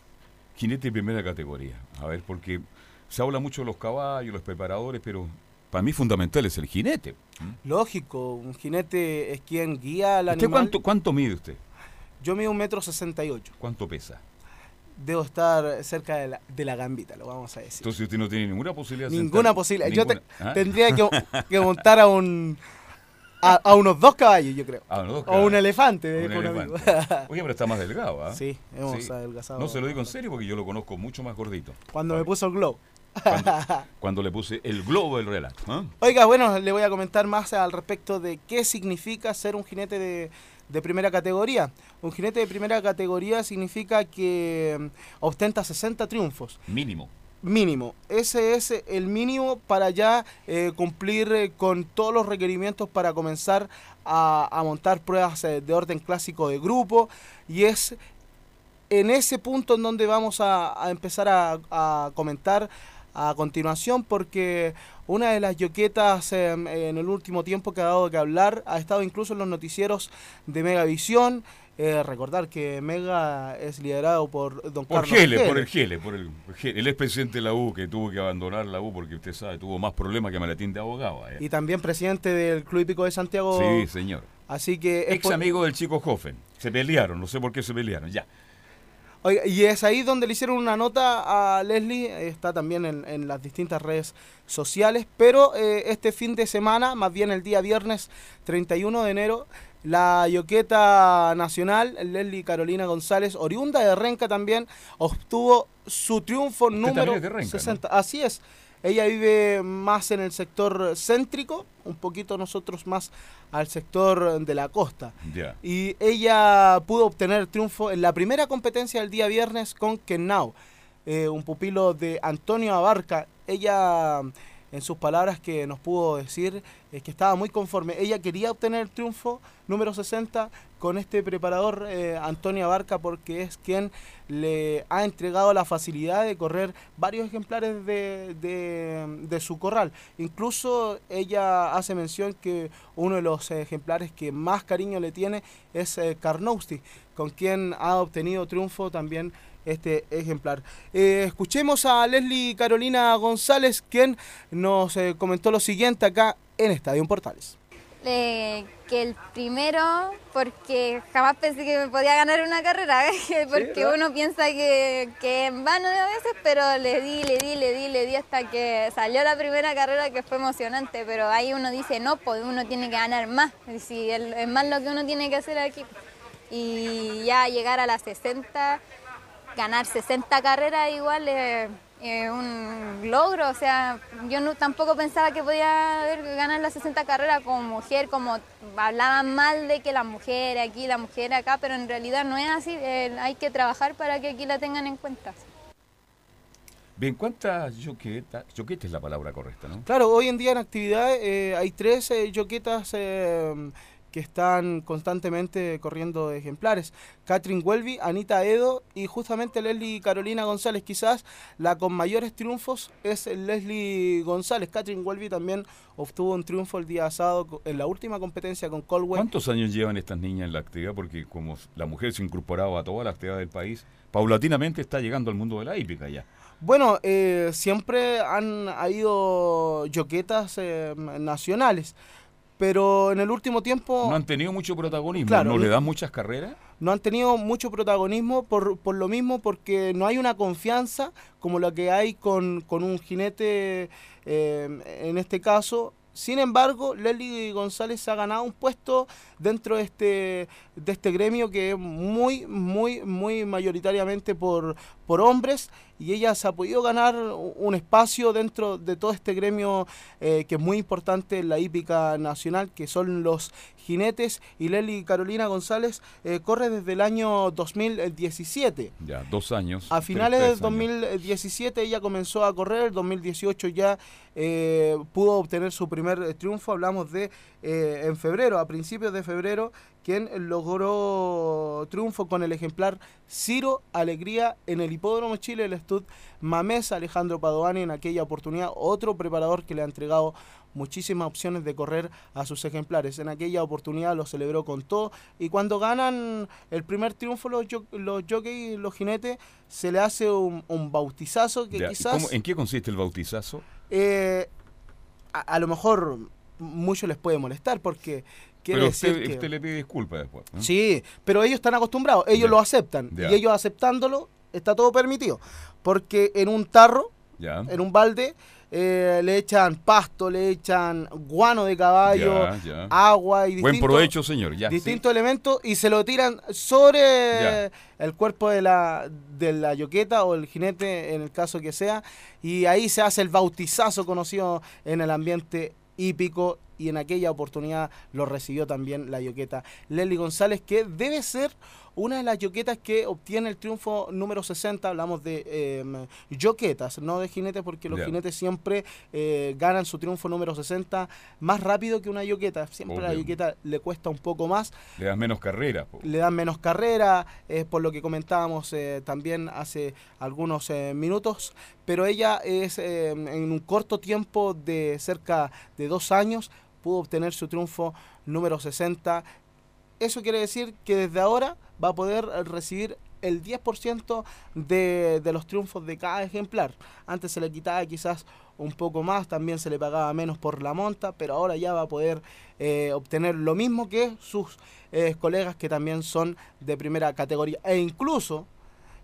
jinete de primera categoría? A ver, porque se habla mucho de los caballos, los preparadores, pero para mí fundamental es el jinete. Lógico, un jinete es quien guía al ¿Usted animal. cuánto, cuánto mide usted? Yo mido un metro sesenta y ocho. ¿Cuánto pesa? Debo estar cerca de la, de la gambita, lo vamos a decir. Entonces usted no tiene ninguna posibilidad de Ninguna sentar- posibilidad. Yo te- ninguna- ¿Ah? tendría que, que montar a un a, a unos dos caballos, yo creo. Unos dos O un elefante, Un. Oye, pero está más delgado, ¿ah? Sí, hemos adelgazado. No se lo digo en serio porque yo lo conozco mucho más gordito. Cuando me puso el glow. Cuando, cuando le puse el globo del relato. ¿ah? Oiga, bueno, le voy a comentar más al respecto de qué significa ser un jinete de, de primera categoría. Un jinete de primera categoría significa que ostenta 60 triunfos. Mínimo. Mínimo. Ese es el mínimo para ya eh, cumplir eh, con todos los requerimientos para comenzar a, montar pruebas eh, de orden clásico de grupo. Y es en ese punto en donde vamos a, empezar a, a comentar a continuación porque una de las yoquetas eh, en el último tiempo que ha dado que hablar ha estado incluso en los noticieros de Megavisión. Eh, recordar que Mega es liderado por don Por Carlos Gele, por el Gele, por el, Gele. el expresidente de la U que tuvo que abandonar la U porque usted sabe, tuvo más problemas que maletín de abogado. ¿eh? Y también presidente del Club Hípico de Santiago. Sí, señor. Así que Ex por- amigo del chico Hoffen. Se pelearon, no sé por qué se pelearon, ya. Oiga, y es ahí donde le hicieron una nota a Leslie, está también en, en las distintas redes sociales, pero eh, este fin de semana, más bien el día viernes 31 de enero, la yoqueta nacional, Leslie Carolina González, oriunda de Renca también, obtuvo su triunfo Usted número es de Renca, ¿no? 60. Así es. Ella vive más en el sector céntrico, un poquito nosotros más al sector de la costa. Y ella pudo obtener triunfo en la primera competencia del día viernes con Kenau, eh, un pupilo de Antonio Abarca. Ella, en sus palabras que nos pudo decir, es que estaba muy conforme. Ella quería obtener el triunfo número 60 con este preparador eh, Antonio Abarca porque es quien le ha entregado la facilidad de correr varios ejemplares de, de- su corral. Incluso ella hace mención que uno de los ejemplares que más cariño le tiene es eh, Carnowski, con quien ha obtenido triunfo también este ejemplar. Eh, escuchemos a Leslie Carolina González, quien nos eh, comentó lo siguiente acá en Estadio Portales. Eh, que el primero, porque jamás pensé que me podía ganar una carrera, porque ¿no? uno piensa que, que en vano a veces, pero le di, le di, le di, le di hasta que salió la primera carrera que fue emocionante, pero ahí uno dice, no, pues uno tiene que ganar más, si es más lo que uno tiene que hacer aquí. Y ya llegar a las 60, ganar 60 carreras igual es es un logro, o sea, yo no, tampoco pensaba que podía haber- ganar las 60 carreras como mujer, como hablaban mal de que la mujer aquí, la mujer acá, pero en realidad no es así, eh, hay que trabajar para que aquí la tengan en cuenta. Bien, ¿cuántas yoquetas? Yoqueta es la palabra correcta, ¿no? Claro, hoy en día en actividad eh, hay tres eh, yoquetas eh, que están constantemente corriendo ejemplares. Catherine Welby, Anita Edo y justamente Leslie Carolina González. Quizás la con mayores triunfos es Leslie González. Catherine Welby también obtuvo un triunfo el día sábado en la última competencia con Colwell. ¿Cuántos años llevan estas niñas en la actividad? Porque como la mujer se ha incorporado a toda la actividad del país, paulatinamente está llegando al mundo de la hípica ya. Bueno, eh, siempre han habido yoquetas eh, nacionales, pero en el último tiempo... No han tenido mucho protagonismo, Claro, no le dan muchas carreras. no han tenido mucho protagonismo por, por lo mismo, porque no hay una confianza como la que hay con, con un jinete eh, en este caso. Sin embargo, Leslie González ha ganado un puesto dentro de este, de este gremio que es muy, muy, muy mayoritariamente por, por hombres y ella se ha podido ganar un espacio dentro de todo este gremio eh, que es muy importante en la hípica nacional, que son los jinetes. Y Leslie Carolina González eh, corre desde el año 2017. Ya, dos años. A finales del años. 2017 ella comenzó a correr, el 2018 ya eh, pudo obtener su primer triunfo, hablamos de en febrero, a principios de febrero, quien logró triunfo con el ejemplar Ciro Alegría en el Hipódromo Chile, el Stud Mamés, Alejandro Padovani en aquella oportunidad, otro preparador que le ha entregado muchísimas opciones de correr a sus ejemplares. En aquella oportunidad lo celebró con todo y cuando ganan el primer triunfo los, jo- los jockeys, los jinetes, se le hace un, un bautizazo que Ya, ¿y quizás... cómo- ¿En qué consiste el bautizazo? eh, a, a lo mejor mucho les puede molestar porque quiere Pero decir usted, que... usted le pide disculpas después. ¿no? Sí, pero ellos están acostumbrados, ellos lo aceptan y ellos aceptándolo está todo permitido porque en un tarro, en un balde, eh, le echan pasto, le echan guano de caballo, agua y Buen distintos, provecho, señor. Ya, sí. distintos elementos y se lo tiran sobre el cuerpo de la, de la yoqueta o el jinete, en el caso que sea, y ahí se hace el bautizazo conocido en el ambiente hípico y en aquella oportunidad lo recibió también la yoqueta Leslie González, que debe ser una de las yoquetas que obtiene el triunfo número 60. Hablamos de eh, yoquetas, no de jinetes, porque los jinetes siempre eh, ganan su triunfo número 60 más rápido que una yoqueta. Siempre la yoqueta le cuesta un poco más Le das menos carrera. po. le dan menos carrera, es por lo que comentábamos eh, también hace algunos eh, minutos, pero ella es eh, en un corto tiempo de cerca de dos años pudo obtener su triunfo número 60. Eso quiere decir que desde ahora va a poder recibir el 10% de, de los triunfos de cada ejemplar. Antes se le quitaba quizás un poco más, también se le pagaba menos por la monta, pero ahora ya va a poder eh, obtener lo mismo que sus eh, colegas que también son de primera categoría. E incluso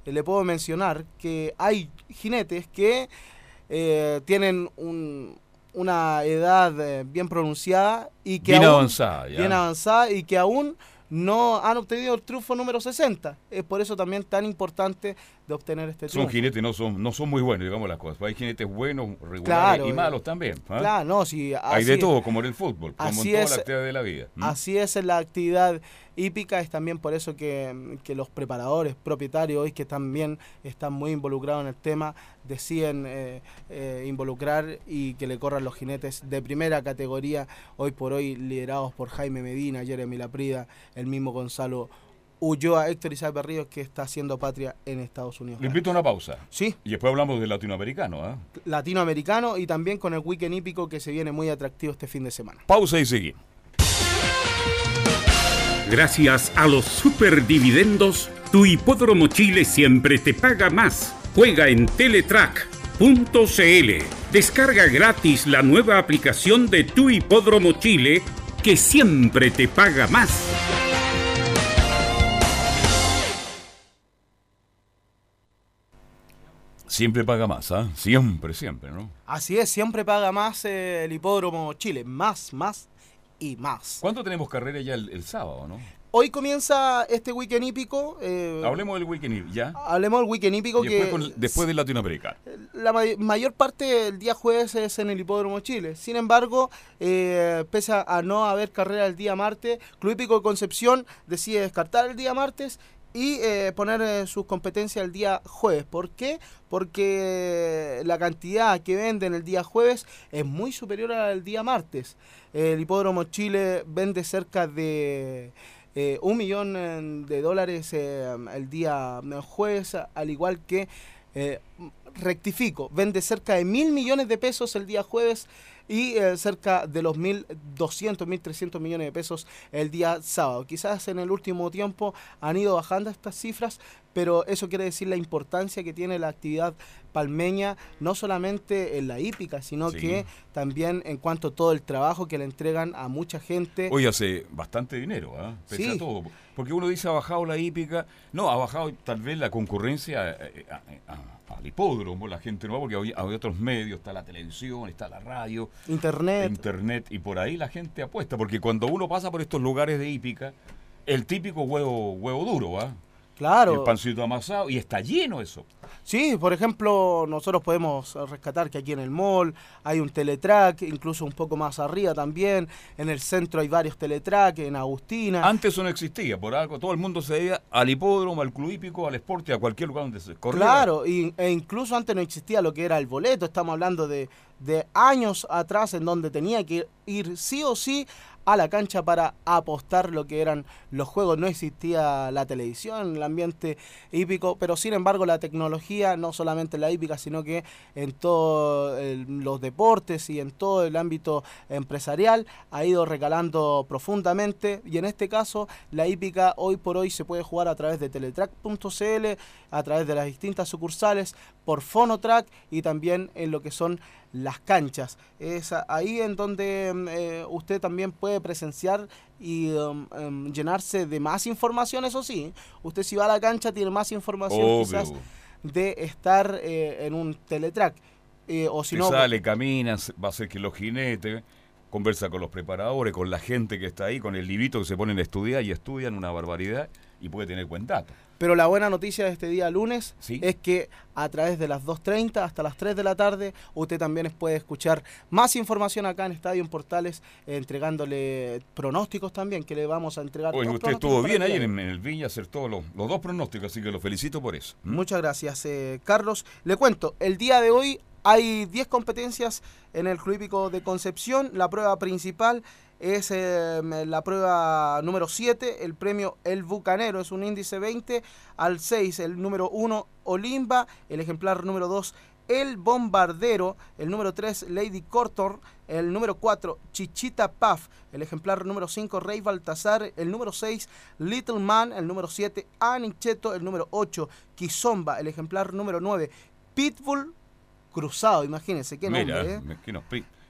eh, le puedo mencionar que hay jinetes que tienen un- una edad eh, bien pronunciada y que Bien aún- avanzada, ya. bien avanzada y que aún no han obtenido el triunfo número 60. Es por eso también tan importante de obtener este Son triunfo. jinetes, no son, no son muy buenos, digamos las cosas. Hay jinetes buenos, regulares Claro, y eh, malos también. ¿ah? Claro, no, sí, Hay de todo, como en el fútbol, como así en toda es. la actividad de la vida. Así es la actividad hípica, es también por eso que, que los preparadores, propietarios, hoy que también están muy involucrados en el tema, deciden eh, eh, involucrar y que le corran los jinetes de primera categoría, hoy por hoy liderados por Jaime Medina, Jeremy Laprida, el mismo Gonzalo Ulloa, Héctor Isaac Berríos, que está haciendo patria en Estados Unidos. Le invito a una pausa. Sí. Y después hablamos del latinoamericano. ¿ah? Latinoamericano y también con el weekend hípico que se viene muy atractivo este fin de semana. Pausa y seguimos. Gracias a los superdividendos, tu hipódromo Chile siempre te paga más. Juega en Teletrack.cl. Descarga gratis la nueva aplicación de tu hipódromo Chile que siempre te paga más. Siempre paga más, ¿ah? Siempre, siempre, ¿no? Así es, siempre paga más eh, el hipódromo Chile, más, más y más. ¿Cuándo tenemos carrera ya el, el sábado, no? Hoy comienza este weekend hípico. eh, Hablemos del weekend, ¿ya? hablemos del weekend hípico después, que con- después del latinoamericano. la may- mayor parte del día jueves es en el Hipódromo Chile. Sin embargo, eh, pese a- a no haber carrera el día martes, Club Hípico de Concepción decide descartar el día martes y eh, poner eh, sus competencias el día jueves. ¿Por qué? Porque la cantidad que venden el día jueves es muy superior al día martes. El Hipódromo Chile vende cerca de eh, un millón de dólares el día jueves, al igual que rectifico, vende cerca de mil millones de pesos el día jueves y eh, cerca de los 1.200, 1.300 millones de pesos el día sábado. Quizás en el último tiempo han ido bajando estas cifras, pero eso quiere decir la importancia que tiene la actividad palmeña, no solamente en la hípica, sino Sí. que también en cuanto a todo el trabajo que le entregan a mucha gente. Hoy hace bastante dinero, ¿ah? Pese Sí. a todo. Porque uno dice ha bajado la hípica. No, ha bajado tal vez la concurrencia eh, a- a- al hipódromo, la gente no va porque hay, hay otros medios, está la televisión, está la radio, Internet. internet, y por ahí la gente apuesta. Porque cuando uno pasa por estos lugares de hípica, el típico huevo, huevo duro, ¿ah? Claro. El pancito amasado, y está lleno eso. Sí, por ejemplo, nosotros podemos rescatar que aquí en el mall hay un teletrack, incluso un poco más arriba también. En el centro hay varios teletrack, en Agustina. Antes eso no existía, por algo todo el mundo se iba al hipódromo, al club hípico, al esporte, a cualquier lugar donde se corría. Claro, y- e incluso antes no existía lo que era el boleto. Estamos hablando de, de años atrás en donde tenía que ir sí o sí a la cancha para apostar lo que eran los juegos. No existía la televisión, el ambiente hípico, pero sin embargo la tecnología, no solamente en la hípica, sino que en todos los deportes y en todo el ámbito empresarial, ha ido recalando profundamente. Y en este caso, la hípica hoy por hoy se puede jugar a través de teletrack.cl, a través de las distintas sucursales, por Fonotrack y también en lo que son las canchas. Es ahí en donde mm, eh, usted también puede presenciar y um, em, llenarse de más información, eso sí. Usted si va a la cancha tiene más información Obvio. quizás de estar eh, en un teletrack. eh, o si no... sale, camina, se- va a hacer que los jinetes, conversa con los preparadores, con la gente que está ahí, con el librito que se ponen a estudiar y estudian una barbaridad y puede tener buen dato. Pero la buena noticia de este día lunes Sí. es que a través de las 2.30 hasta las 3 de la tarde usted también puede escuchar más información acá en Estadio en Portales, eh, entregándole pronósticos también que le vamos a entregar. Oye, usted estuvo bien día en, en el Viña, acertó los, los dos pronósticos, así que lo felicito por eso. ¿Mm? Muchas gracias, eh, Carlos. Le cuento, el día de hoy hay 10 competencias en el Club Hípico de Concepción. La prueba principal es eh, la prueba número 7, el premio El Bucanero, es un índice 20. Al 6, el número 1, Olimba. El ejemplar número 2, El Bombardero. El número 3, Lady Cortor. El número 4, Chichita Puff. El ejemplar número 5, Rey Baltasar. El número 6, Little Man. El número 7, Anicheto. El número 8, Kizomba. El ejemplar número 9, Pitbull Cruzado. Imagínense qué Mira, nombre, ¿eh? nos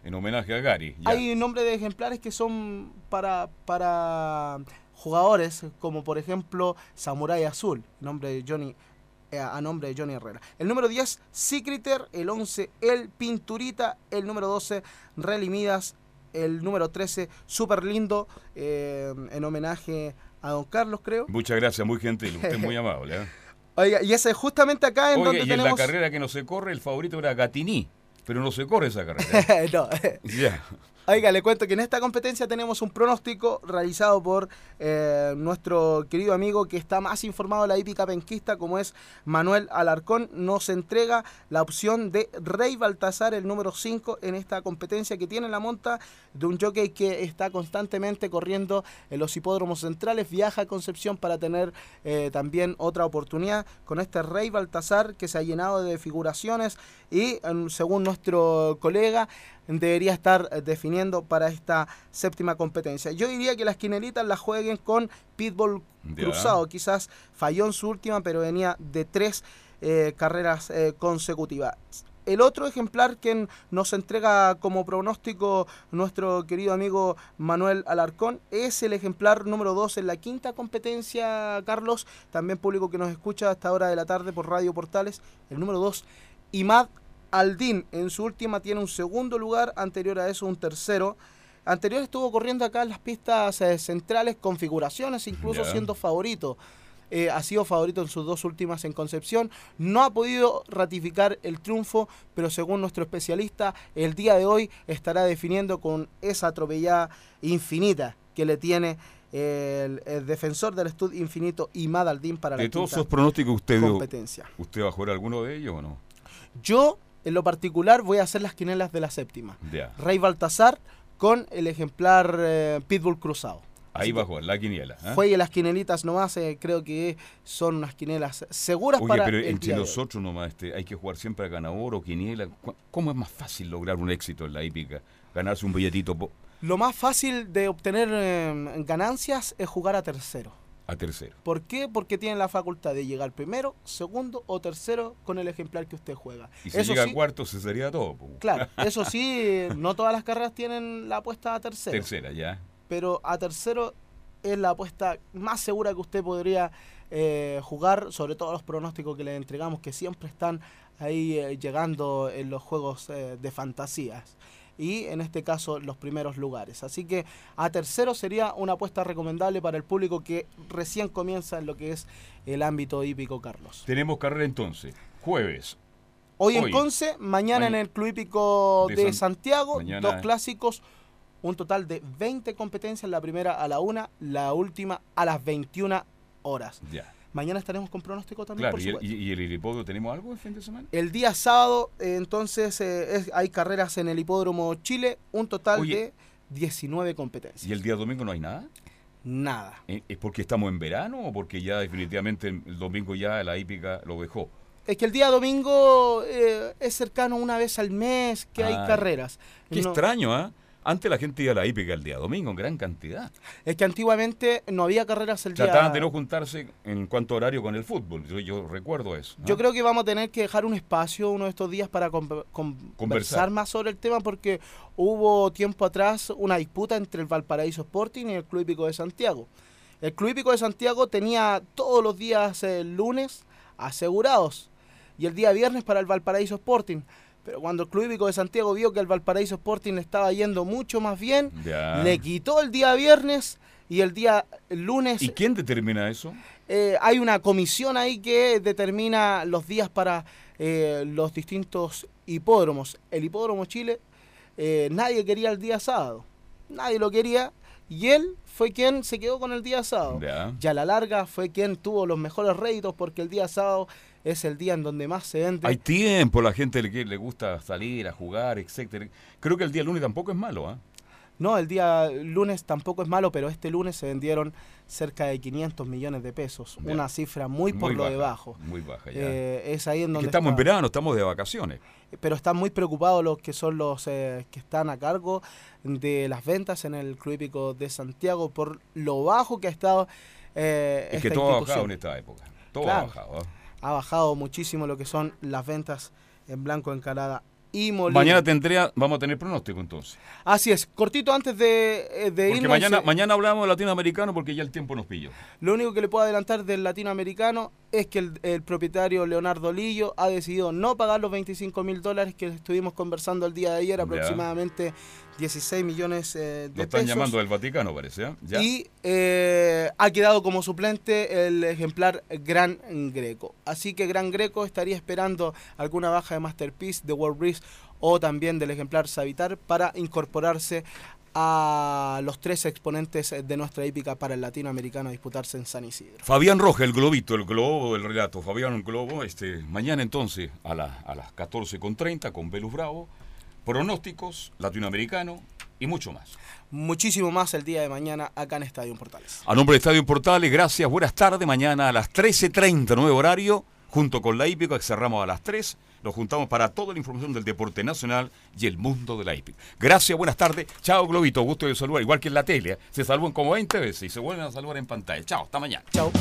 en homenaje a Gary. ya. Hay nombre de ejemplares que son para, para jugadores, como por ejemplo Samurai Azul, nombre de Johnny, eh, a nombre de Johnny Herrera. El número 10, Secreter, el 11, El Pinturita, el número 12, Rally Midas, el número 13, Super Lindo, eh, en homenaje a Don Carlos, creo. Muchas gracias, muy gentil, usted es muy amable. ¿eh? Oiga, y ese es justamente acá en donde y en la carrera que no se corre, el favorito era Gatini, pero no se corre esa carrera. no, ya. Oiga, le cuento que en esta competencia tenemos un pronóstico realizado por eh, nuestro querido amigo que está más informado de la hípica penquista, como es Manuel Alarcón. Nos entrega la opción de Rey Baltasar, el número 5, en esta competencia que tiene la monta de un jockey que está constantemente corriendo en los hipódromos centrales. Viaja a Concepción para tener eh, también otra oportunidad con este Rey Baltasar que se ha llenado de figuraciones y, según nuestro colega, debería estar eh, definiendo para esta séptima competencia. Yo diría que las quinelitas las jueguen con Pitbull cruzado. Quizás falló en su última, pero venía de tres eh, carreras eh, consecutivas. El otro ejemplar que nos entrega como pronóstico nuestro querido amigo Manuel Alarcón es el ejemplar número 2 en la quinta competencia, Carlos. También público que nos escucha a esta hora de la tarde por Radio Portales. El número 2, Imad Aldin en su última tiene un segundo lugar, anterior a eso un tercero. Anterior estuvo corriendo acá en las pistas eh, centrales, configuraciones, incluso siendo favorito. Eh, ha sido favorito en sus dos últimas en Concepción. No ha podido ratificar el triunfo, pero según nuestro especialista, el día de hoy estará definiendo con esa atropellada infinita que le tiene el, el defensor del Stud Infinito Imad Aldin para la De todos quinta esos pronósticos, ¿usted, competencia. ¿usted va a jugar alguno de ellos o no? Yo, en lo particular, voy a hacer las quinelas de la séptima. Rey Baltasar con el ejemplar eh, Pitbull cruzado. Ahí va a jugar la quiniela. ¿eh? Juegue las quinelitas nomás, eh, creo que son unas quinelas seguras Oye, para pero el entre día nosotros nomás este, hay que jugar siempre a ganador o quiniela. ¿Cu- ¿Cómo es más fácil lograr un éxito en la hípica? Ganarse un billetito Lo más fácil de obtener eh, ganancias es jugar a tercero. A tercero. ¿Por qué? Porque tienen la facultad de llegar primero, segundo o tercero con el ejemplar que usted juega. Y si Eso llega sí, a cuarto, se sería todo. po. Claro, eso sí, no todas las carreras tienen la apuesta a tercero. Tercera, ya. pero a tercero es la apuesta más segura que usted podría eh, jugar, sobre todo los pronósticos que le entregamos, que siempre están ahí eh, llegando en los juegos eh, de fantasías. Y en este caso los primeros lugares. Así que a tercero sería una apuesta recomendable para el público que recién comienza en lo que es el ámbito hípico, Carlos. Tenemos carrera entonces. Jueves. Hoy, Hoy. en Conce, mañana Maña- en el Club Hípico de de, San- Santiago, mañana- dos clásicos, un total de 20 competencias, la primera a la 1, la última a las 21 horas. Ya. Mañana estaremos con pronóstico también, Claro, por y el, y- hipódromo tenemos algo el fin de semana? El día sábado, eh, entonces, eh, es- hay carreras en el Hipódromo Chile, un total Oye. de 19 competencias. ¿Y el día domingo no hay nada? Nada. ¿Eh, ¿Es porque estamos en verano o porque ya definitivamente el domingo ya la hípica lo dejó? Es que el día domingo eh, es cercano una vez al mes que hay Ah, carreras. Qué No- extraño, ¿ah? Antes la gente iba a la hípica el día domingo en gran cantidad. Es que antiguamente no había carreras el día... Trataban de no juntarse en cuanto a horario con el fútbol. Yo, yo recuerdo eso. ¿no? Yo creo que vamos a tener que dejar un espacio uno de estos días para con- con- conversar más sobre el tema porque hubo tiempo atrás una disputa entre el Valparaíso Sporting y el Club Hípico de Santiago. El Club Hípico de Santiago tenía todos los días el lunes asegurados y el día viernes para el Valparaíso Sporting. Pero cuando el Club Hípico de Santiago vio que el Valparaíso Sporting le estaba yendo mucho más bien, Ya. le quitó el día viernes y el día lunes ¿Y quién determina eso? eh, hay una comisión ahí que determina los días para eh, los distintos hipódromos. El hipódromo Chile, eh, nadie quería el día sábado. Nadie lo quería. Y él fue quien se quedó con el día sábado. Ya. Y a la larga fue quien tuvo los mejores réditos porque el día sábado es el día en donde más se vende. Hay tiempo, la gente le, le gusta salir a jugar, etcétera. Creo que el día lunes tampoco es malo, ¿ah? No, el día lunes tampoco es malo, pero este lunes se vendieron cerca de 500 millones de pesos. Ya. Una cifra muy por lo baja, debajo. Muy baja ya. Eh, es ahí en Es donde que estamos en verano, estamos de vacaciones. pero están muy preocupados los que son los eh, que están a cargo de las ventas en el Club Hípico de Santiago por lo bajo que ha estado eh, Es que todo ha bajado en esta época. Todo Claro. ha bajado. Ha bajado muchísimo lo que son las ventas en blanco encalada y molino. Mañana tendría, vamos a tener pronóstico entonces. Así es, cortito antes de, eh, de Porque irnos, mañana, eh, mañana hablamos de latinoamericano porque ya el tiempo nos pilló. Lo único que le puedo adelantar del latinoamericano es que el, el propietario Leonardo Lillo ha decidido no pagar los 25 mil dólares que estuvimos conversando el día de ayer, aproximadamente 16 millones eh, de Lo están pesos. llamando del Vaticano, parece. ¿ah? ¿Ya? Y eh, ha quedado como suplente el ejemplar Gran Greco. Así que Gran Greco estaría esperando alguna baja de Masterpiece, de World Breeze o también del ejemplar Savitar para incorporarse a los tres exponentes de nuestra hípica para el latinoamericano a disputarse en San Isidro. Fabián Roja, el globito, el globo del relato. Fabián Globo, este, mañana entonces a, la- a las 14.30 con Velus Bravo, pronósticos, latinoamericano y mucho más. Muchísimo más el día de mañana acá en Estadio Portales. A nombre de Estadio Portales, gracias, buenas tardes. Mañana a las 13.30, nuevo horario, junto con la hípica, que cerramos a las 3. Nos juntamos para toda la información del deporte nacional y el mundo de la hípica. Gracias, buenas tardes. Chao, Globito, gusto de saludar. Igual que en la tele, ¿eh? se saludan como 20 veces y se vuelven a saludar en pantalla. Chao, hasta mañana. Chao.